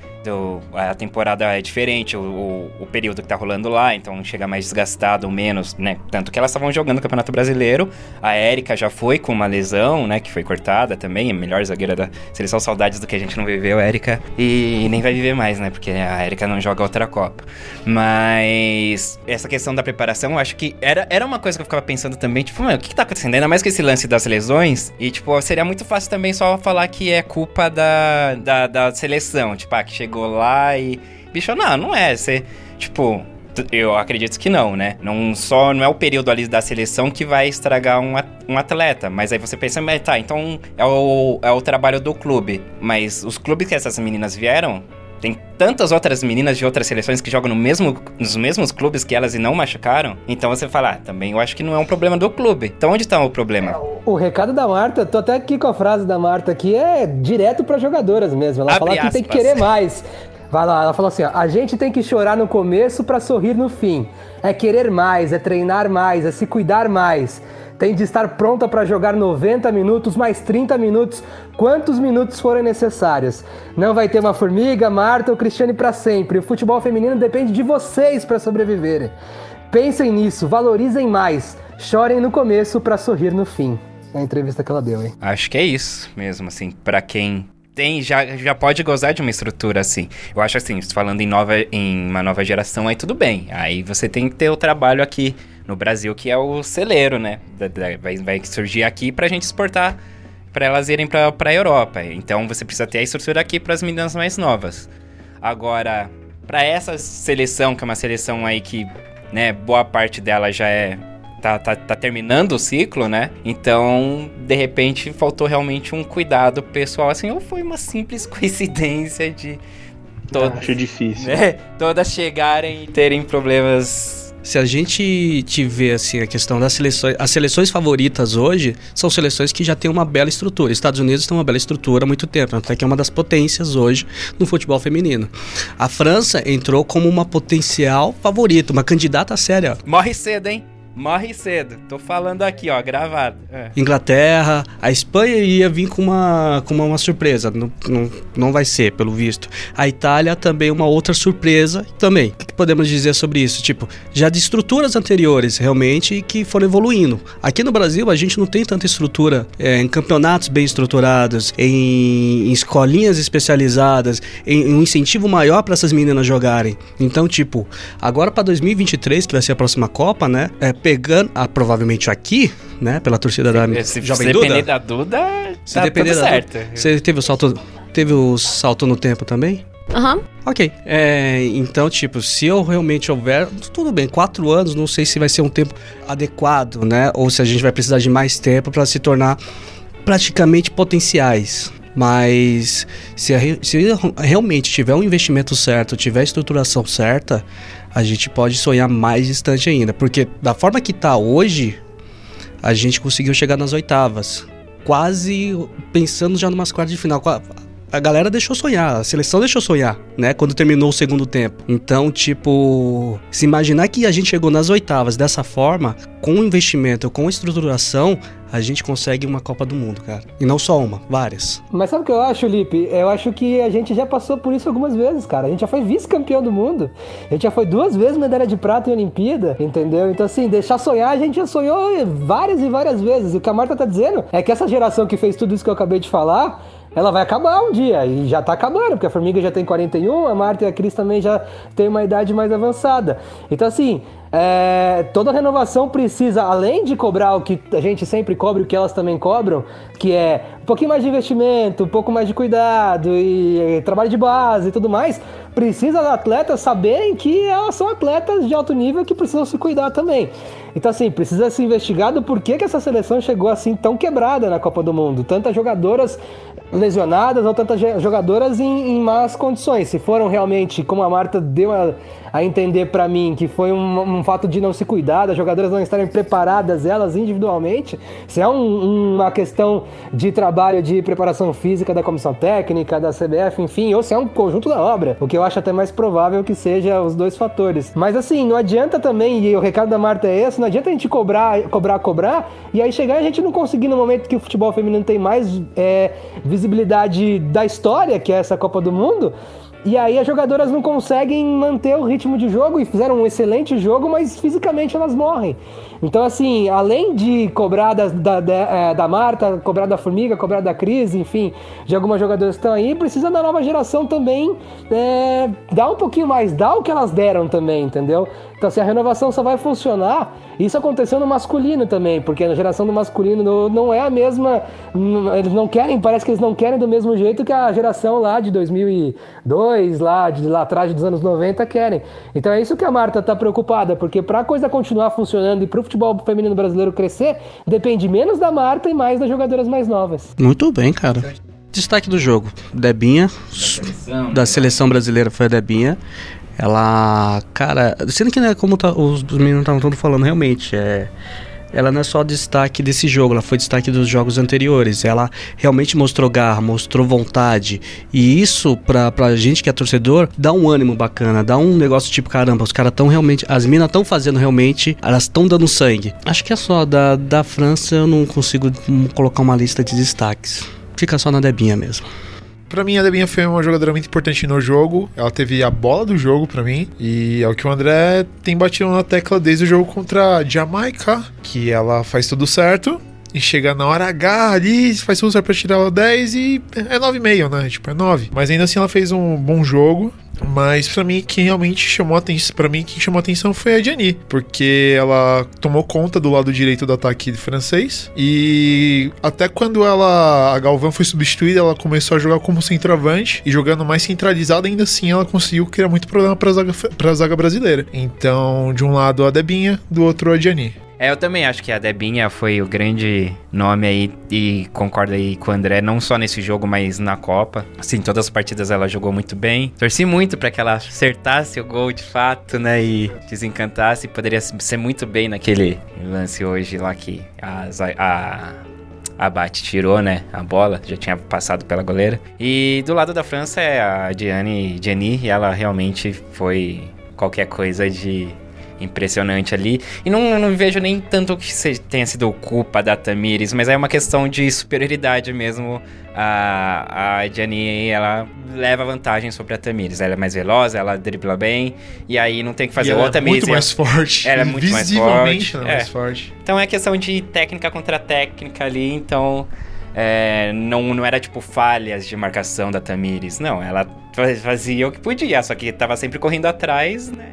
[SPEAKER 3] A temporada é diferente, o, o, o período que tá rolando lá, então chega mais desgastado ou menos, né? Tanto que elas estavam jogando o Campeonato Brasileiro. A Érica já foi com uma lesão, né? Que foi cortada também, a melhor zagueira da seleção. Saudades do que a gente não viveu, Érica. E, nem vai viver mais, né? Porque a Érica não joga outra Copa. Mas essa questão da preparação, eu acho que era, era uma coisa que eu ficava pensando também, tipo, mano, o que, que tá acontecendo? Ainda mais com esse lance das lesões. E, tipo, seria muito fácil também só falar que é culpa da, da, da seleção. Tipo, ah, que chegou lá e. Bicho, não, não é. Você, tipo. Eu acredito que não, né? Não só não é o período ali da seleção que vai estragar um, um atleta. Mas aí você pensa, mas tá, então é o, é o trabalho do clube. Mas os clubes que essas meninas vieram, tem tantas outras meninas de outras seleções que jogam no mesmo, nos mesmos clubes que elas e não machucaram. Então você fala, ah, também eu acho que não é um problema do clube. Então onde tá o problema?
[SPEAKER 5] O recado da Marta, tô até aqui com a frase da Marta aqui, é direto para jogadoras mesmo. Ela
[SPEAKER 3] Abre
[SPEAKER 5] fala que tem que querer mais. Vai lá, ela falou assim: ó, a gente tem que chorar no começo para sorrir no fim. É querer mais, é treinar mais, é se cuidar mais. Tem de estar pronta para jogar 90 minutos, mais 30 minutos, quantos minutos forem necessários. Não vai ter uma formiga, Marta ou Cristiane para sempre. O futebol feminino depende de vocês para sobreviverem. Pensem nisso, valorizem mais. Chorem no começo para sorrir no fim. É a entrevista que ela deu, hein?
[SPEAKER 3] Acho que é isso mesmo, assim, pra quem tem, já, já pode gozar de uma estrutura assim. Eu acho assim, falando em, nova, em uma nova geração, aí tudo bem. Aí você tem que ter o trabalho aqui no Brasil, que é o celeiro, né? Vai, vai surgir aqui pra gente exportar, pra elas irem pra, pra Europa. Então você precisa ter a estrutura aqui pras meninas mais novas. Agora, pra essa seleção, que é uma seleção aí que, né, boa parte dela já é tá, tá, tá terminando o ciclo, né? Então, de repente, faltou realmente um cuidado pessoal, assim, ou foi uma simples coincidência de todas,
[SPEAKER 4] Acho difícil.
[SPEAKER 3] né, todas chegarem e terem problemas.
[SPEAKER 7] Se a gente tiver assim a questão das seleções, as seleções favoritas hoje são seleções que já têm uma bela estrutura. Estados Unidos tem uma bela estrutura há muito tempo, até que é uma das potências hoje no futebol feminino. A França entrou como uma potencial favorita, uma candidata séria.
[SPEAKER 3] Morre cedo, hein? Morre cedo. Tô falando aqui, ó, gravado. É.
[SPEAKER 7] Inglaterra, a Espanha ia vir com uma, com uma, uma surpresa, não, não, não vai ser, pelo visto. A Itália também uma outra surpresa também. O que podemos dizer sobre isso? Tipo, já de estruturas anteriores, realmente, que foram evoluindo. Aqui no Brasil, a gente não tem tanta estrutura é, em campeonatos bem estruturados, em, em escolinhas especializadas, em, em um incentivo maior para essas meninas jogarem. Então, tipo, agora para 2023, que vai ser a próxima Copa, né? É, pegando, ah, provavelmente aqui, né? Pela torcida da
[SPEAKER 3] Se, se
[SPEAKER 7] Jovem
[SPEAKER 3] depender
[SPEAKER 7] Duda.
[SPEAKER 3] da Duda,
[SPEAKER 7] Se
[SPEAKER 3] tá
[SPEAKER 7] depender
[SPEAKER 3] tudo
[SPEAKER 7] da
[SPEAKER 3] certo.
[SPEAKER 7] Você teve o salto, teve o salto no tempo também?
[SPEAKER 2] Aham.
[SPEAKER 7] Ok. É, então, tipo, se eu realmente houver. Tudo bem, quatro anos, não sei se vai ser um tempo adequado, né? Ou se a gente vai precisar de mais tempo para se tornar praticamente potenciais. Mas se, a se realmente tiver um investimento certo, tiver a estruturação certa, a gente pode sonhar mais distante ainda. Porque da forma que tá hoje, a gente conseguiu chegar nas oitavas. Quase pensando já numas quartas de final. A galera deixou sonhar, a seleção deixou sonhar, né? Quando terminou o segundo tempo. Então, tipo, se imaginar que a gente chegou nas oitavas dessa forma, com investimento, com estruturação, a gente consegue uma Copa do Mundo, cara. E não só uma, várias.
[SPEAKER 5] Mas sabe o que eu acho, Lipe? Eu acho que a gente já passou por isso algumas vezes, cara. A gente já foi vice-campeão do mundo. A gente já foi duas vezes medalha de prata em Olimpíada, entendeu? Então, assim, deixar sonhar, a gente já sonhou várias e várias vezes. E o que a Marta tá dizendo é que essa geração que fez tudo isso que eu acabei de falar, ela vai acabar um dia. E já tá acabando, porque a Formiga já tem 41, a Marta e a Cris também já tem uma idade mais avançada. Então, assim, é, toda renovação precisa, além de cobrar o que a gente sempre cobra e o que elas também cobram, que é um pouquinho mais de investimento, um pouco mais de cuidado e, e trabalho de base e tudo mais, precisa as atletas saberem que elas são atletas de alto nível que precisam se cuidar também. Então, assim, precisa ser investigado por que, que essa seleção chegou assim tão quebrada na Copa do Mundo. Tantas jogadoras lesionadas ou tantas jogadoras em, em más condições. Se foram realmente, como a Marta deu a, a entender pra mim, que foi um, um fato de não se cuidar, das jogadoras não estarem preparadas elas individualmente, se é um- uma questão de trabalho de preparação física da comissão técnica, da CBF, enfim, ou se é um conjunto da obra, o que eu acho até mais provável que seja os dois fatores. Mas assim, não adianta também, e o recado da Marta é esse, não adianta a gente cobrar, cobrar, cobrar, e aí chegar e a gente não conseguir no momento que o futebol feminino tem mais é, visibilidade da história, que é essa Copa do Mundo, E aí as jogadoras não conseguem manter o ritmo de jogo e fizeram um excelente jogo, mas fisicamente elas morrem. Então, assim, além de cobrar da, da, da, eh, da Marta, cobrar da Formiga, cobrar da Cris, enfim, de algumas jogadoras que estão aí, precisa da nova geração também é, dar um pouquinho mais, dar o que elas deram também, entendeu? Então, assim, a renovação só vai funcionar. Isso aconteceu no masculino também, porque a geração do masculino não- é a mesma. Eles não querem, parece que eles não querem do mesmo jeito que a geração lá de 2002, lá, de lá atrás dos anos 90, querem. Então é isso que a Marta tá preocupada, porque pra coisa continuar funcionando e pro futebol feminino brasileiro crescer, depende menos da Marta e mais das jogadoras mais novas.
[SPEAKER 7] Muito bem, cara. Destaque do jogo: Debinha, da seleção brasileira foi a Debinha. Ela, cara, sendo que né, como tá- os, os meninos estavam todos falando, realmente, é, ela não é só destaque desse jogo, ela foi destaque dos jogos anteriores. Ela realmente mostrou garra, mostrou vontade. E isso, pra, pra gente que é torcedor, dá um ânimo bacana, dá um negócio tipo, caramba, os caras estão realmente. As minas estão fazendo realmente, elas estão dando sangue. Acho que é só da, da França eu não consigo hum, colocar uma lista de destaques. Fica só na Debinha mesmo.
[SPEAKER 8] Pra mim, a Debinha foi uma jogadora muito importante no jogo. Ela teve a bola do jogo pra mim. E é o que o André tem batido na tecla desde o jogo contra a Jamaica. Que ela faz tudo certo. E chega na hora H ali, faz certo pra tirar ela 10 e é 9,5, né? Tipo, é 9. Mas ainda assim ela fez um bom jogo. Mas pra mim, quem realmente chamou atenção, para mim, quem chamou atenção foi a Gianni, porque ela tomou conta do lado direito do ataque francês e até quando ela a Galvão foi substituída, ela começou a jogar como centroavante e jogando mais centralizada, ainda assim ela conseguiu criar muito problema para zaga para zaga brasileira. Então, de um lado a Debinha, do outro a Gianni.
[SPEAKER 3] É, eu também acho que a Debinha foi o grande nome aí e concordo aí com o André, não só nesse jogo, mas na Copa. Assim, todas as partidas ela jogou muito bem. Torci muito pra que ela acertasse o gol de fato, né, e desencantasse. Poderia ser muito bem naquele lance hoje lá que a, a a Bate tirou, né, a bola, já tinha passado pela goleira. E do lado da França é a Gianni, Gianni e ela realmente foi qualquer coisa de impressionante ali. E não, não vejo nem tanto que tenha sido culpa da Tamires, mas é uma questão de superioridade mesmo. A, a Gianni, ela leva vantagem sobre a Tamires. Ela é mais veloz, ela dribla bem, e aí não tem que fazer
[SPEAKER 8] E ela
[SPEAKER 3] outra
[SPEAKER 8] é muito mais forte.
[SPEAKER 3] Ela é muito mais forte,
[SPEAKER 8] ela é
[SPEAKER 3] é.
[SPEAKER 8] mais forte.
[SPEAKER 3] Então é questão de técnica contra técnica ali, então é, não, não era tipo falhas de marcação da Tamires, não, ela fa- fazia o que podia, só que tava sempre correndo atrás, né?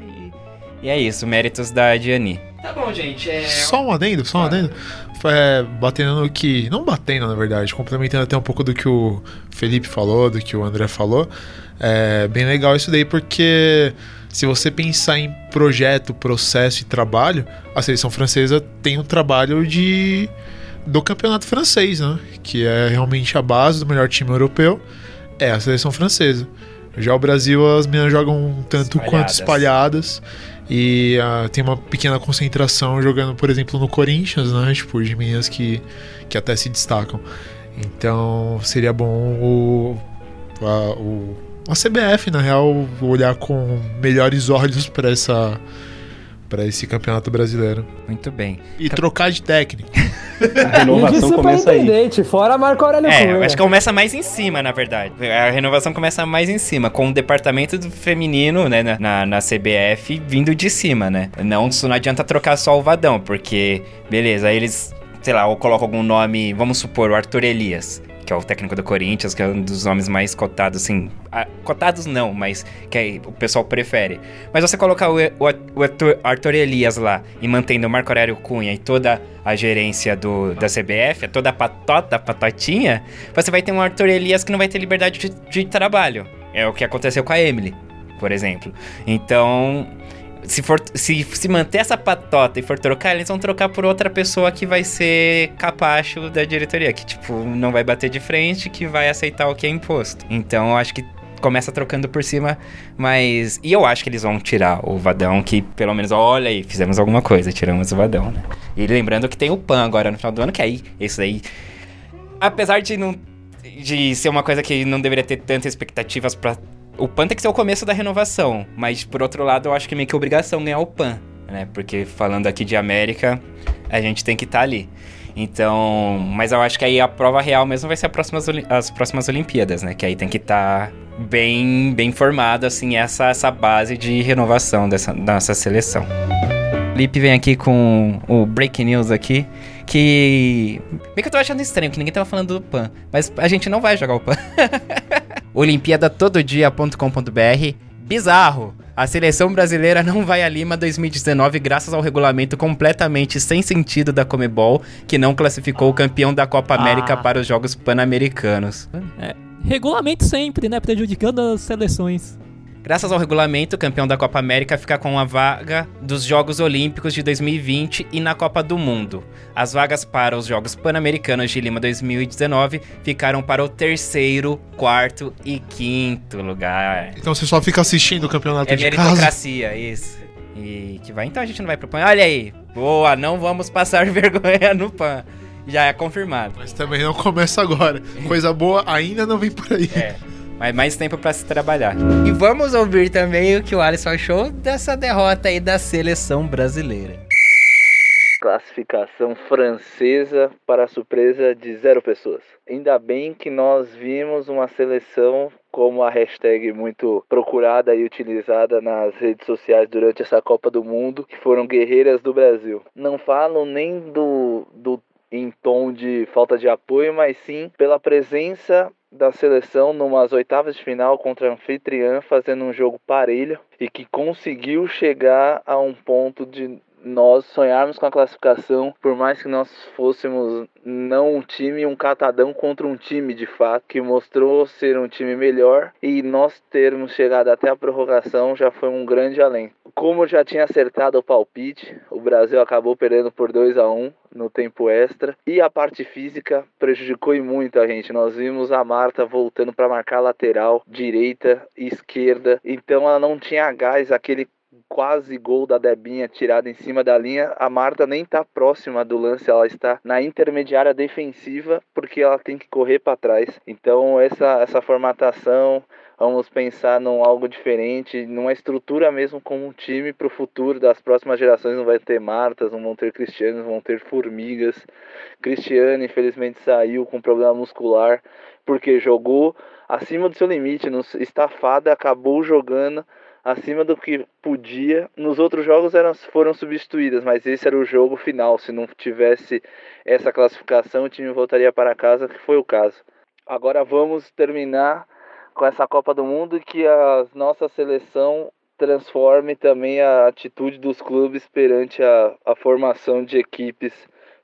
[SPEAKER 3] E, é isso, méritos da Diani. Tá bom, gente, é.
[SPEAKER 8] Só um adendo, só um adendo. É, batendo no que. Não batendo, na verdade, complementando até um pouco do que o Felipe falou, do que o André falou. É bem legal isso daí, porque se você pensar em projeto, processo e trabalho, a seleção francesa tem um trabalho de do campeonato francês, né? Que é realmente a base do melhor time europeu, é a seleção francesa. Já o Brasil, as meninas jogam um tanto quanto
[SPEAKER 3] Espalhadas.
[SPEAKER 8] E ah, tem uma pequena concentração jogando, por exemplo, no Corinthians, né? Tipo, de meninas que, que até se destacam. Então seria bom o, a, o, a CBF, na real, olhar com melhores olhos para essa para esse campeonato brasileiro.
[SPEAKER 3] Muito bem.
[SPEAKER 8] E trocar de técnico.
[SPEAKER 4] A
[SPEAKER 5] de
[SPEAKER 4] renovação começa aí.
[SPEAKER 5] superintendente, fora Marco Aurélio
[SPEAKER 3] É,
[SPEAKER 5] Cunha.
[SPEAKER 3] acho que começa mais em cima, na verdade. A renovação começa mais em cima, com o departamento do feminino, né, na, na, CBF, vindo de cima, né? Não, isso não adianta trocar só o Vadão, porque, beleza, aí eles, sei lá, ou colocam algum nome, vamos supor, o Arthur Elias, que é o técnico do Corinthians, que é um dos nomes mais cotados, assim. cotados não, mas que aí o pessoal prefere. Mas você colocar o, o, o Arthur, Elias lá e mantendo o Marco Aurélio Cunha e toda a gerência do, da CBF, toda a patota, a patotinha, você vai ter um Arthur Elias que não vai ter liberdade de, de trabalho. É o que aconteceu com a Emily, por exemplo. Então, se, for, se, se manter essa patota e for trocar, eles vão trocar por outra pessoa que vai ser capacho da diretoria, que, tipo, não vai bater de frente, que vai aceitar o que é imposto. Então, eu acho que começa trocando por cima, mas... E eu acho que eles vão tirar o Vadão, que pelo menos, olha aí, fizemos alguma coisa, tiramos o Vadão, né? E lembrando que tem o PAN agora no final do ano, que aí, isso aí... Apesar de não... De ser uma coisa que não deveria ter tantas expectativas pra o PAN tem que ser o começo da renovação, mas por outro lado eu acho que é meio que obrigação ganhar o PAN, né? Porque falando aqui de América, a gente tem que estar ali. Então, mas eu acho que aí a prova real mesmo vai ser a próximas Oli- as próximas Olimpíadas, né? Que aí tem que estar bem, bem formado, assim, essa, essa base de renovação dessa nossa seleção. O Lipe vem aqui com o Break News aqui, que... Bem que eu tô achando estranho, que ninguém tava falando do PAN, mas a gente não vai jogar o PAN. Olimpíadatododia.com.br Bizarro! A seleção brasileira não vai a Lima 2019 graças ao regulamento completamente sem sentido da Comebol, que não classificou o campeão da Copa América
[SPEAKER 6] Ah.
[SPEAKER 3] para os Jogos Pan-Americanos.
[SPEAKER 6] Regulamento sempre, né? Prejudicando as seleções.
[SPEAKER 3] Graças ao regulamento, o campeão da Copa América fica com a vaga dos Jogos Olímpicos de 2020 e na Copa do Mundo. As vagas para os Jogos Pan-Americanos de Lima 2019 ficaram para o terceiro, quarto e quinto lugar.
[SPEAKER 8] Então você só fica assistindo o campeonato
[SPEAKER 3] É
[SPEAKER 8] de casa.
[SPEAKER 3] meritocracia, isso. E que vai, então a gente não vai pro PAN. Olha aí, boa, não vamos passar vergonha no PAN. Já é confirmado.
[SPEAKER 8] Mas também não começa agora. Coisa boa ainda não vem por aí.
[SPEAKER 3] É, mas mais tempo pra se trabalhar. E vamos ouvir também o que o Alisson achou dessa derrota aí da seleção brasileira.
[SPEAKER 9] Classificação francesa para a surpresa de zero pessoas. Ainda bem que nós vimos uma seleção como a hashtag muito procurada e utilizada nas redes sociais durante essa Copa do Mundo, que foram guerreiras do Brasil. Não falo nem do, do em tom de falta de apoio, mas sim pela presença da seleção numas oitavas de final contra a anfitriã, fazendo um jogo parelho e que conseguiu chegar a um ponto de nós sonharmos com a classificação, por mais que nós fôssemos não um time, um catadão contra um time de fato, que mostrou ser um time melhor e nós termos chegado até a prorrogação já foi um grande além. Como já tinha acertado o palpite, o Brasil acabou perdendo por 2 a 1 no tempo extra e a parte física prejudicou e muito a gente. Nós vimos a Marta voltando para marcar lateral, direita e esquerda, então ela não tinha gás, aquele quase gol da Debinha tirado em cima da linha, a Marta nem tá próxima do lance, ela está na intermediária defensiva porque ela tem que correr para trás. Então essa essa formatação, vamos pensar num algo diferente, numa estrutura mesmo como um time para o futuro das próximas gerações. Não vai ter Martas, não vão ter Cristianos, vão ter Formigas. Cristiano infelizmente saiu com problema muscular porque jogou acima do seu limite, estafada, acabou jogando acima do que podia. Nos outros jogos eram, foram substituídas, mas esse era o jogo final. Se não tivesse essa classificação, o time voltaria para casa, que foi o caso. Agora vamos terminar com essa Copa do Mundo e que a nossa seleção transforme também a atitude dos clubes perante a, a formação de equipes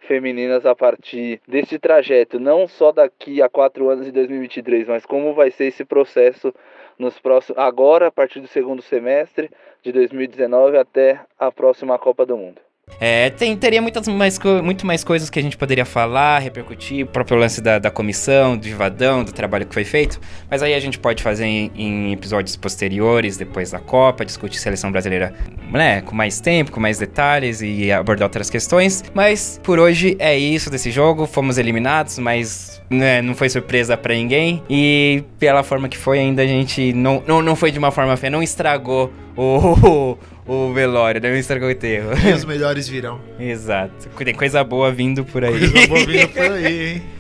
[SPEAKER 9] femininas a partir desse trajeto, não só daqui a quatro anos em 2023, mas como vai ser esse processo nos próximos, agora a partir do segundo semestre de 2019 até a próxima Copa do Mundo.
[SPEAKER 3] É, tem, teria muitas mais, muito mais coisas que a gente poderia falar, repercutir, o próprio lance da, da comissão, do Vivadão, do trabalho que foi feito, mas aí a gente pode fazer em, em episódios posteriores, depois da Copa, discutir seleção brasileira né, com mais tempo, com mais detalhes e abordar outras questões, mas por hoje é isso desse jogo, fomos eliminados, mas né, não foi surpresa pra ninguém, e pela forma que foi ainda a gente não, não, não foi de uma forma feia, não estragou o, o velório, não estragou o enterro.
[SPEAKER 8] E os melhores virão.
[SPEAKER 3] Exato. Tem coisa boa vindo por aí.
[SPEAKER 8] Coisa boa vindo por aí, hein?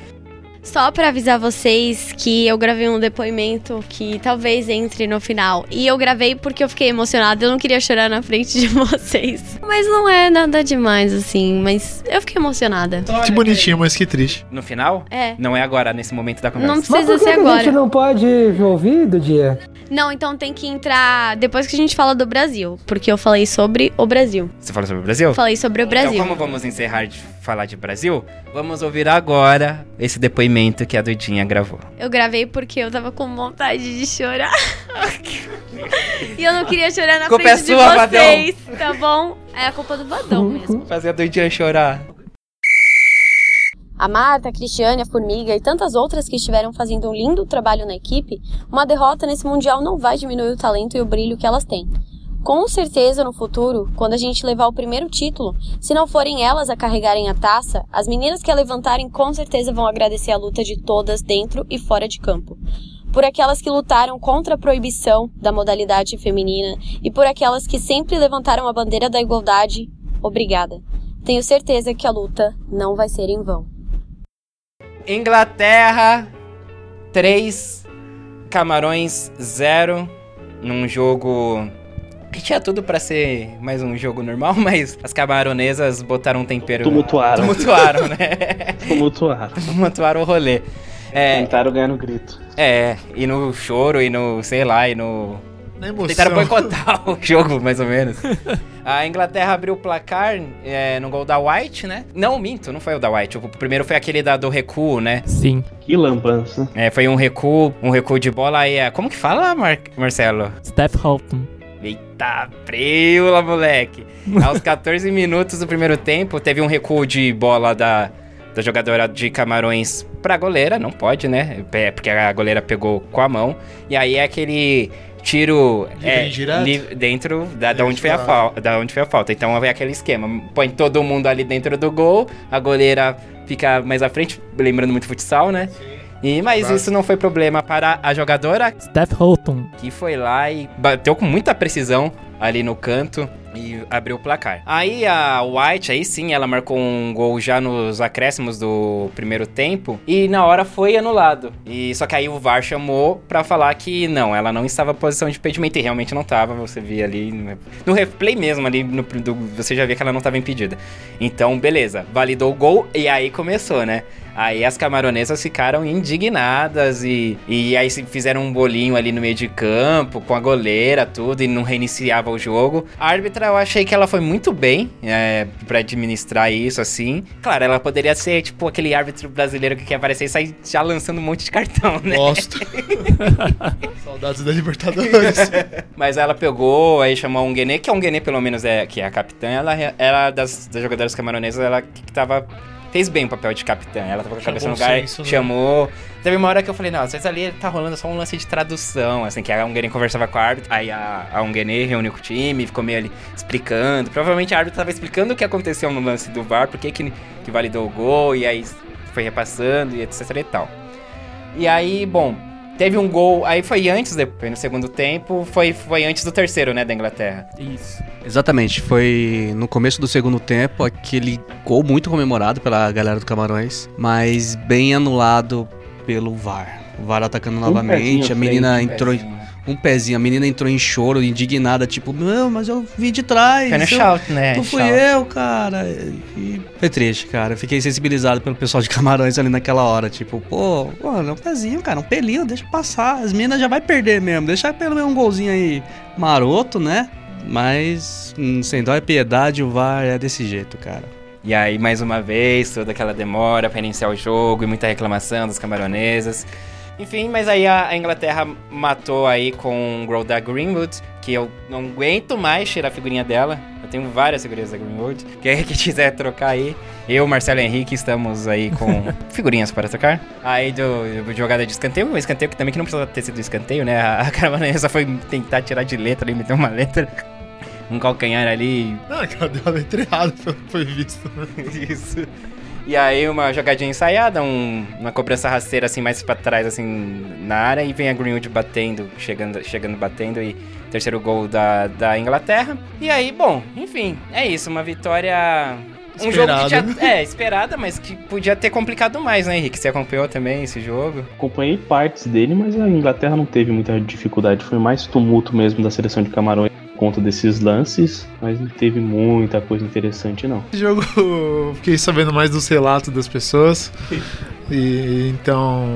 [SPEAKER 2] Só pra avisar vocês que eu gravei um depoimento que talvez entre no final. E eu gravei porque eu fiquei emocionada. Eu não queria chorar na frente de vocês. Mas não é nada demais, assim. Mas eu fiquei emocionada.
[SPEAKER 8] Que bonitinho, mas que triste.
[SPEAKER 3] No final?
[SPEAKER 2] É.
[SPEAKER 3] Não é agora, nesse momento da conversa.
[SPEAKER 2] Não
[SPEAKER 5] Mas
[SPEAKER 2] precisa
[SPEAKER 5] por que,
[SPEAKER 2] ser
[SPEAKER 5] que a
[SPEAKER 2] agora.
[SPEAKER 5] gente não pode ouvir do dia?
[SPEAKER 2] Não, então tem que entrar depois que a gente fala do Brasil. Porque eu falei sobre o Brasil.
[SPEAKER 3] Você falou sobre o Brasil?
[SPEAKER 2] Falei sobre o Brasil.
[SPEAKER 3] Então, como vamos encerrar de falar de Brasil, vamos ouvir agora esse depoimento que a Dudinha gravou.
[SPEAKER 2] Eu gravei porque eu tava com vontade de chorar. e eu não queria chorar na
[SPEAKER 3] Culpa
[SPEAKER 2] frente
[SPEAKER 3] é
[SPEAKER 2] de
[SPEAKER 3] sua, Vadão.
[SPEAKER 2] vocês, tá bom? É a culpa do Vadão mesmo.
[SPEAKER 3] Fazer a Dudinha chorar.
[SPEAKER 10] A Marta, a Cristiane, a Formiga e tantas outras que estiveram fazendo um lindo trabalho na equipe, uma derrota nesse Mundial não vai diminuir o talento e o brilho que elas têm. Com certeza no futuro, quando a gente levar o primeiro título, se não forem elas a carregarem a taça, as meninas que a levantarem com certeza vão agradecer a luta de todas dentro e fora de campo. Por aquelas que lutaram contra a proibição da modalidade feminina e por aquelas que sempre levantaram a bandeira da igualdade, obrigada. tenho certeza que a luta não vai ser em vão.
[SPEAKER 3] Inglaterra 3, Camarões 0, num jogo que tinha tudo pra ser mais um jogo normal, mas as camaronesas botaram um tempero.
[SPEAKER 4] Tumultuaram.
[SPEAKER 3] Tumultuaram, né?
[SPEAKER 4] Tumultuaram.
[SPEAKER 3] Tumultuaram o rolê. É,
[SPEAKER 4] Tentaram ganhar no grito.
[SPEAKER 3] é, e no choro, e no, sei lá, e no.
[SPEAKER 8] Na emoção.
[SPEAKER 3] Tentaram boicotar o jogo, mais ou menos. A Inglaterra abriu o placar é, no gol da White, né? Não, minto, não foi o da White. O primeiro foi aquele da, do recuo, né?
[SPEAKER 6] Sim.
[SPEAKER 4] Que lambança.
[SPEAKER 3] É, foi um recuo, um recuo de bola aí. É, como que fala, Mar Marcelo?
[SPEAKER 6] Steph Houghton.
[SPEAKER 3] Eita, preula, moleque. Aos 14 minutos do primeiro tempo, teve um recuo de bola da, da jogadora de Camarões pra goleira. Não pode, né? É, porque a goleira pegou com a mão. E aí é aquele tiro é,
[SPEAKER 8] e
[SPEAKER 3] li- dentro da, da, onde foi a
[SPEAKER 8] claro.
[SPEAKER 3] fal- da onde foi a falta. Então é aquele esquema. Põe todo mundo ali dentro do gol, a goleira fica mais à frente, lembrando muito futsal, né? E, mas isso não foi problema para a jogadora
[SPEAKER 6] Steph Houghton.
[SPEAKER 3] que foi lá e bateu com muita precisão ali no canto e abriu o placar. Aí a White, aí sim, ela marcou um gol já nos acréscimos do primeiro tempo e na hora foi anulado. E só que aí o VAR chamou pra falar que não, ela não estava em posição de impedimento e realmente não estava. Você via ali no- no replay mesmo ali, no- do- você já via que ela não estava impedida. Então, beleza, validou o gol e aí começou, né? Aí as camaronesas ficaram indignadas e, e aí fizeram um bolinho ali no meio de campo, com a goleira, tudo, e não reiniciava o jogo. A árbitra, eu achei que ela foi muito bem é, para administrar isso, assim. Claro, ela poderia ser, tipo, aquele árbitro brasileiro que quer aparecer e sair já lançando um monte de cartão, né?
[SPEAKER 8] Gosto. Saudades da Libertadores.
[SPEAKER 3] Mas ela pegou, aí chamou um Guené, que é um Guené, pelo menos, é, que é a capitã. Ela, ela das, das jogadoras camaronesas, ela que tava. Fez bem o papel de capitã. Ela tava com a cabeça no lugar,
[SPEAKER 8] senso, né?
[SPEAKER 3] chamou. Teve uma hora que eu falei, não, às vezes ali tá rolando só um lance de tradução, assim, que a Unguene conversava com a árbitra, aí a, a Unguene reuniu com o time, ficou meio ali explicando. Provavelmente a árbitra tava explicando o que aconteceu no lance do VAR, por que que, que validou o gol, e aí foi repassando, e etc e tal. E aí, bom, teve um gol, aí foi antes, de- foi no segundo tempo, foi, foi antes do terceiro, né, da Inglaterra.
[SPEAKER 6] Isso.
[SPEAKER 7] Exatamente, foi no começo do segundo tempo aquele gol muito comemorado pela galera do Camarões, mas bem anulado pelo VAR. O VAR atacando novamente,
[SPEAKER 4] pezinho
[SPEAKER 7] a menina
[SPEAKER 4] frente,
[SPEAKER 7] entrou em- um pezinho, a menina entrou em choro, indignada, tipo, não, mas eu vi de trás.
[SPEAKER 3] Foi no
[SPEAKER 7] eu-
[SPEAKER 3] shout, né?
[SPEAKER 7] Não fui
[SPEAKER 3] shout.
[SPEAKER 7] eu, cara. E foi triste, cara. Eu Fiquei sensibilizado pelo pessoal de Camarões ali naquela hora. Tipo, pô, mano, é um pezinho, cara, um pelinho, deixa passar. As minas já vai perder mesmo. Deixa pelo menos um golzinho aí maroto, né? Mas, hum, sem dó e piedade, o VAR é desse jeito, cara.
[SPEAKER 3] E aí, mais uma vez, toda aquela demora pra iniciar o jogo e muita reclamação das camaronesas. Enfim, mas aí a Inglaterra matou aí com o gol da Greenwood, que eu não aguento mais tirar a figurinha dela. Eu tenho várias figurinhas da Greenwood. Quem que quiser trocar aí, eu, Marcelo Henrique, estamos aí com figurinhas para trocar. Aí do, do jogada de escanteio, um escanteio que também que não precisava ter sido escanteio, né? A, a camaronesa foi tentar tirar de letra ali, meteu uma letra, um calcanhar ali,
[SPEAKER 8] Não, é que ela deu a letra errada, pelo que foi visto. Né?
[SPEAKER 3] Isso. E aí uma jogadinha ensaiada, um- uma cobrança rasteira assim mais pra trás assim na área e vem a Greenwood batendo, chegando, chegando batendo e terceiro gol da, da Inglaterra. E aí, bom, enfim, é isso, uma vitória um jogo que tinha, é, esperada, mas que podia ter complicado mais, né, Henrique? Você acompanhou também esse jogo?
[SPEAKER 4] Acompanhei partes dele, mas a Inglaterra não teve muita dificuldade. Foi mais tumulto mesmo da seleção de Camarões conta desses lances, mas não teve muita coisa interessante, não.
[SPEAKER 8] Esse jogo, eu fiquei sabendo mais dos relatos das pessoas. E então,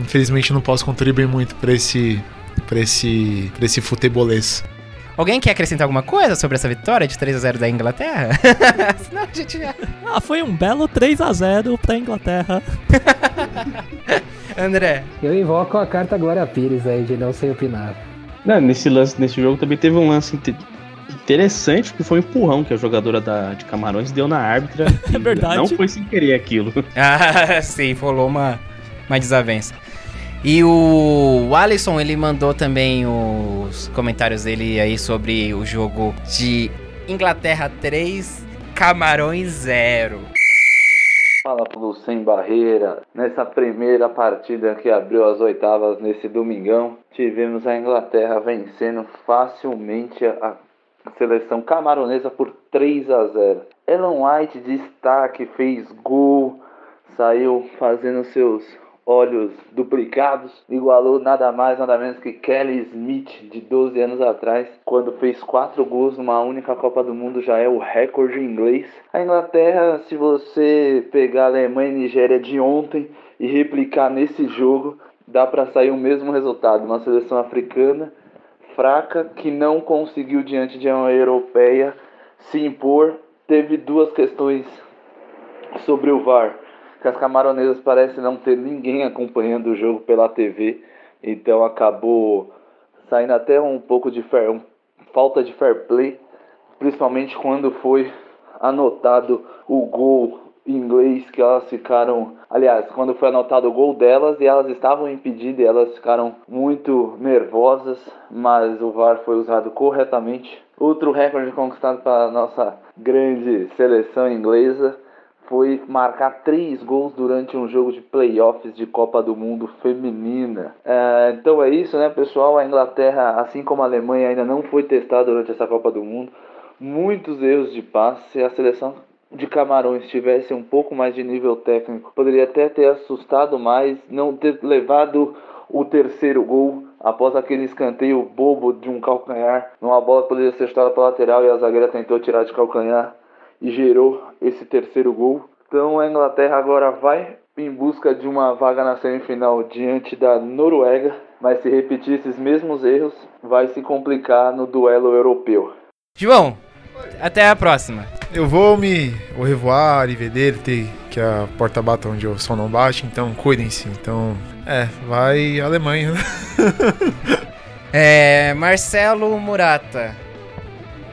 [SPEAKER 8] infelizmente, não posso contribuir muito pra esse. Pra esse, pra esse futebolês.
[SPEAKER 3] Alguém quer acrescentar alguma coisa sobre essa vitória de 3 a 0 da Inglaterra? Senão a gente já...
[SPEAKER 6] Ah, foi um belo 3 a 0 pra Inglaterra.
[SPEAKER 3] André,
[SPEAKER 5] Eu invoco a carta Glória Pires aí, de não sei opinar.
[SPEAKER 4] Não, nesse lance, nesse jogo também teve um lance inte- interessante, que foi um empurrão que a jogadora da, de Camarões deu na árbitra.
[SPEAKER 6] É verdade.
[SPEAKER 4] Não foi sem querer aquilo.
[SPEAKER 3] Ah, sim, rolou uma, uma desavença. E o Alisson, ele mandou também os comentários dele aí sobre o jogo de Inglaterra 3, Camarões 0.
[SPEAKER 9] Fala pro Sem Barreira. Nessa primeira partida que abriu as oitavas nesse domingão, tivemos a Inglaterra vencendo facilmente a a seleção camaronesa por 3 a 0. Ellen White, destaque, fez gol, saiu fazendo seus olhos duplicados, igualou nada mais, nada menos que Kelly Smith, de 12 anos atrás, quando fez quatro gols numa única Copa do Mundo, já é o recorde inglês. A Inglaterra, se você pegar a Alemanha e Nigéria de ontem e replicar nesse jogo, dá para sair o mesmo resultado, uma seleção africana fraca que não conseguiu diante de uma europeia se impor. Teve duas questões sobre o VAR que as camaronesas parecem não ter ninguém acompanhando o jogo pela TV, então acabou saindo até um pouco de fair, um, falta de fair play, principalmente quando foi anotado o gol inglês que elas ficaram, aliás, quando foi anotado o gol delas e elas estavam impedidas, elas ficaram muito nervosas, mas o VAR foi usado corretamente. Outro recorde conquistado pela nossa grande seleção inglesa foi marcar três gols durante um jogo de playoffs de Copa do Mundo feminina. É, então é isso, né, pessoal? A Inglaterra, assim como a Alemanha, ainda não foi testada durante essa Copa do Mundo. Muitos erros de passe. Se a seleção de Camarões tivesse um pouco mais de nível técnico, poderia até ter assustado mais, não ter levado o terceiro gol após aquele escanteio bobo de um calcanhar, numa bola poderia ser chutada para lateral e a zagueira tentou tirar de calcanhar e gerou esse terceiro gol. Então a Inglaterra agora vai em busca de uma vaga na semifinal diante da Noruega, mas se repetir esses mesmos erros, vai se complicar no duelo europeu.
[SPEAKER 3] João, até a próxima.
[SPEAKER 8] Eu vou me. Vou revoar, arrivederci, que a porta bata onde o sol não bate, então cuidem-se. Então, é, vai Alemanha.
[SPEAKER 3] é, Marcelo Murata.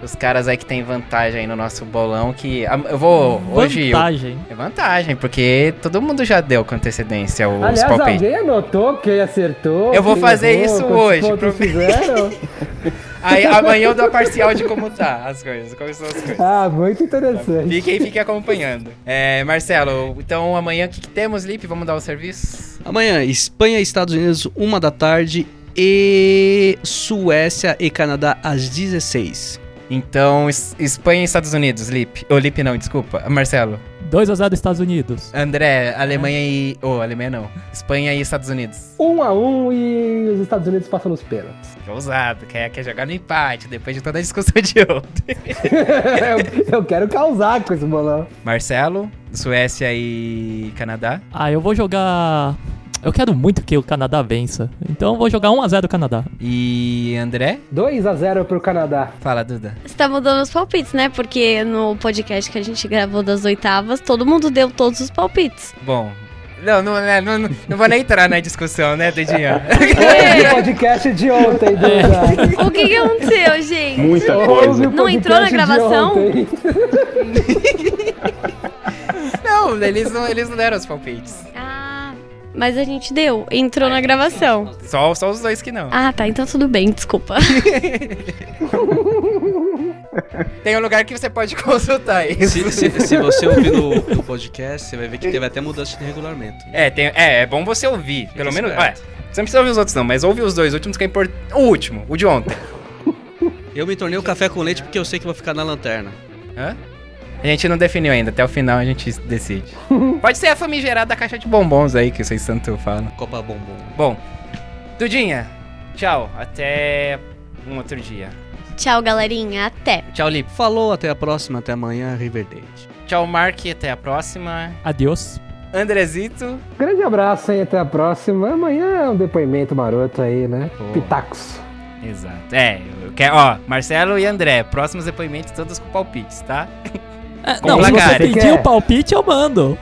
[SPEAKER 3] Os caras aí que tem vantagem aí no nosso bolão que eu vou hoje
[SPEAKER 6] vantagem.
[SPEAKER 3] é vantagem, porque todo mundo já deu com antecedência os
[SPEAKER 5] Aliás,
[SPEAKER 3] palpites.
[SPEAKER 5] alguém anotou quem acertou?
[SPEAKER 3] Eu vou fazer
[SPEAKER 5] errou,
[SPEAKER 3] isso hoje, pro-
[SPEAKER 5] fizeram?
[SPEAKER 3] Aí amanhã eu dou a parcial de como tá as coisas, como são as coisas.
[SPEAKER 5] ah, muito interessante.
[SPEAKER 3] Fiquem, fiquem acompanhando. É, Marcelo, então amanhã o que, que temos, Lipe? Vamos dar o serviço?
[SPEAKER 7] Amanhã, Espanha e Estados Unidos, uma da tarde. E Suécia e Canadá às 16.
[SPEAKER 3] Então, Es- Espanha e Estados Unidos, Lipe. Ô, Lipe não, desculpa. Marcelo.
[SPEAKER 6] 2x0 Estados Unidos.
[SPEAKER 3] André, Alemanha e. Ô, Alemanha não. Espanha e Estados Unidos.
[SPEAKER 5] Um a um e os Estados Unidos passam nos pênaltis.
[SPEAKER 3] Que ousado, quer, quer jogar no empate depois de toda a discussão de ontem.
[SPEAKER 5] eu, eu quero causar com esse bolão.
[SPEAKER 3] Marcelo, Suécia e Canadá.
[SPEAKER 6] Ah, eu vou jogar. Eu quero muito que o Canadá vença. Então eu vou jogar 1x0 Canadá.
[SPEAKER 3] E André?
[SPEAKER 5] 2 a 0 pro Canadá.
[SPEAKER 3] Fala, Duda.
[SPEAKER 10] Você tá mudando os palpites, né? Porque no podcast que a gente gravou das oitavas, todo mundo deu todos os palpites.
[SPEAKER 3] Bom. Não, não, não, não, não, vou nem entrar na discussão, né, Dudinha?
[SPEAKER 5] Ouve o podcast de ontem, Duda.
[SPEAKER 10] O que, que aconteceu, gente?
[SPEAKER 4] Muita coisa.
[SPEAKER 10] Não entrou na gravação?
[SPEAKER 3] não, eles não, eles não deram os palpites.
[SPEAKER 10] Ah, mas a gente deu. Entrou na gravação.
[SPEAKER 3] Só, só os dois que não.
[SPEAKER 10] Ah, tá. Então tudo bem, desculpa.
[SPEAKER 3] Tem um lugar que você pode consultar isso.
[SPEAKER 7] Se, se- se você ouvir no, no podcast, você vai ver que teve até mudança de regulamento.
[SPEAKER 3] É, tem, é, é bom você ouvir. Pelo menos.
[SPEAKER 7] esperto.
[SPEAKER 3] Olha, você não precisa ouvir os outros, não, mas ouve os dois últimos que é importante. O último, o de ontem.
[SPEAKER 7] Eu me tornei o café com leite porque eu sei que vou ficar na lanterna.
[SPEAKER 3] Hã? A gente não definiu ainda, até o final a gente decide. Pode ser a famigerada caixa de bombons aí que vocês tanto falam.
[SPEAKER 7] Copa Bombom.
[SPEAKER 3] Bom, Dudinha, tchau. Até um outro dia.
[SPEAKER 10] Tchau, galerinha. Até.
[SPEAKER 3] Tchau, Lipe.
[SPEAKER 7] Falou, até a próxima, até amanhã, Riverdale.
[SPEAKER 3] Tchau, Mark. Até a próxima.
[SPEAKER 6] Adiós.
[SPEAKER 3] Andrezito.
[SPEAKER 5] Grande abraço aí, até a próxima. Amanhã é um depoimento maroto aí, né?
[SPEAKER 3] Pô.
[SPEAKER 5] Pitacos.
[SPEAKER 3] Exato. É, eu quero, ó, Marcelo e André, próximos depoimentos todos com palpites, tá?
[SPEAKER 6] É,
[SPEAKER 3] Com
[SPEAKER 6] não, se você pedir
[SPEAKER 5] Quer?
[SPEAKER 6] o palpite, eu mando.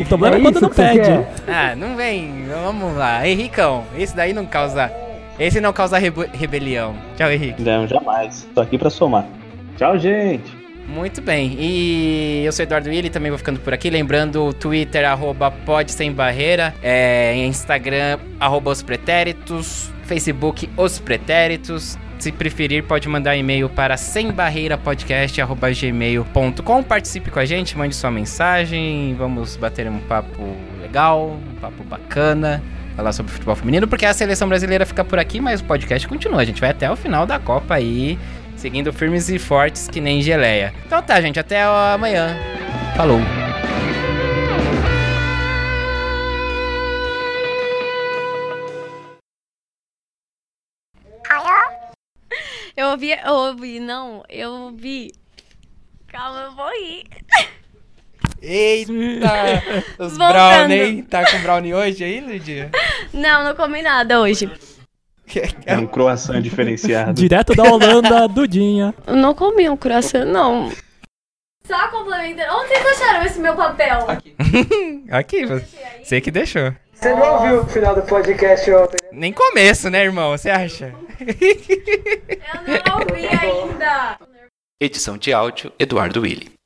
[SPEAKER 6] O problema é,
[SPEAKER 5] É
[SPEAKER 6] quando não pede.
[SPEAKER 5] quer?
[SPEAKER 3] Ah, não vem. Vamos lá. Henricão, esse daí não causa. Esse não causa rebe- rebelião. Tchau, Henrique.
[SPEAKER 4] Não, jamais. Tô aqui pra somar. Tchau, gente.
[SPEAKER 3] Muito bem. E eu sou Eduardo Willi, também vou ficando por aqui. Lembrando o Twitter, arroba pode sem barreira. É, Instagram, arroba os pretéritos. Facebook, os pretéritos. Se preferir, pode mandar e-mail para sembarreirapodcast.gmail.com Participe com a gente, mande sua mensagem. Vamos bater um papo legal, um papo bacana. Falar sobre futebol feminino, porque a seleção brasileira fica por aqui, mas o podcast continua. A gente vai até o final da Copa aí Seguindo firmes e fortes que nem geleia. Então tá, gente, até amanhã. Falou.
[SPEAKER 2] Eu ouvi, eu ouvi, não, eu ouvi. Calma, eu vou rir.
[SPEAKER 3] Eita! Os
[SPEAKER 2] Voltando.
[SPEAKER 3] brownie. Tá com brownie hoje aí, Lidia?
[SPEAKER 2] Não, não comi nada hoje.
[SPEAKER 4] É um croissant diferenciado.
[SPEAKER 6] Direto da Holanda, Dudinha.
[SPEAKER 2] Eu não comi um croissant, não. Só complementando. Onde vocês acharam esse meu papel?
[SPEAKER 3] Aqui, você que deixou.
[SPEAKER 5] Você não ouviu o final do podcast ontem, né?
[SPEAKER 3] Nem começo, né, irmão? Você acha?
[SPEAKER 2] Eu não ouvi ainda.
[SPEAKER 1] Edição de áudio Eduardo Willi.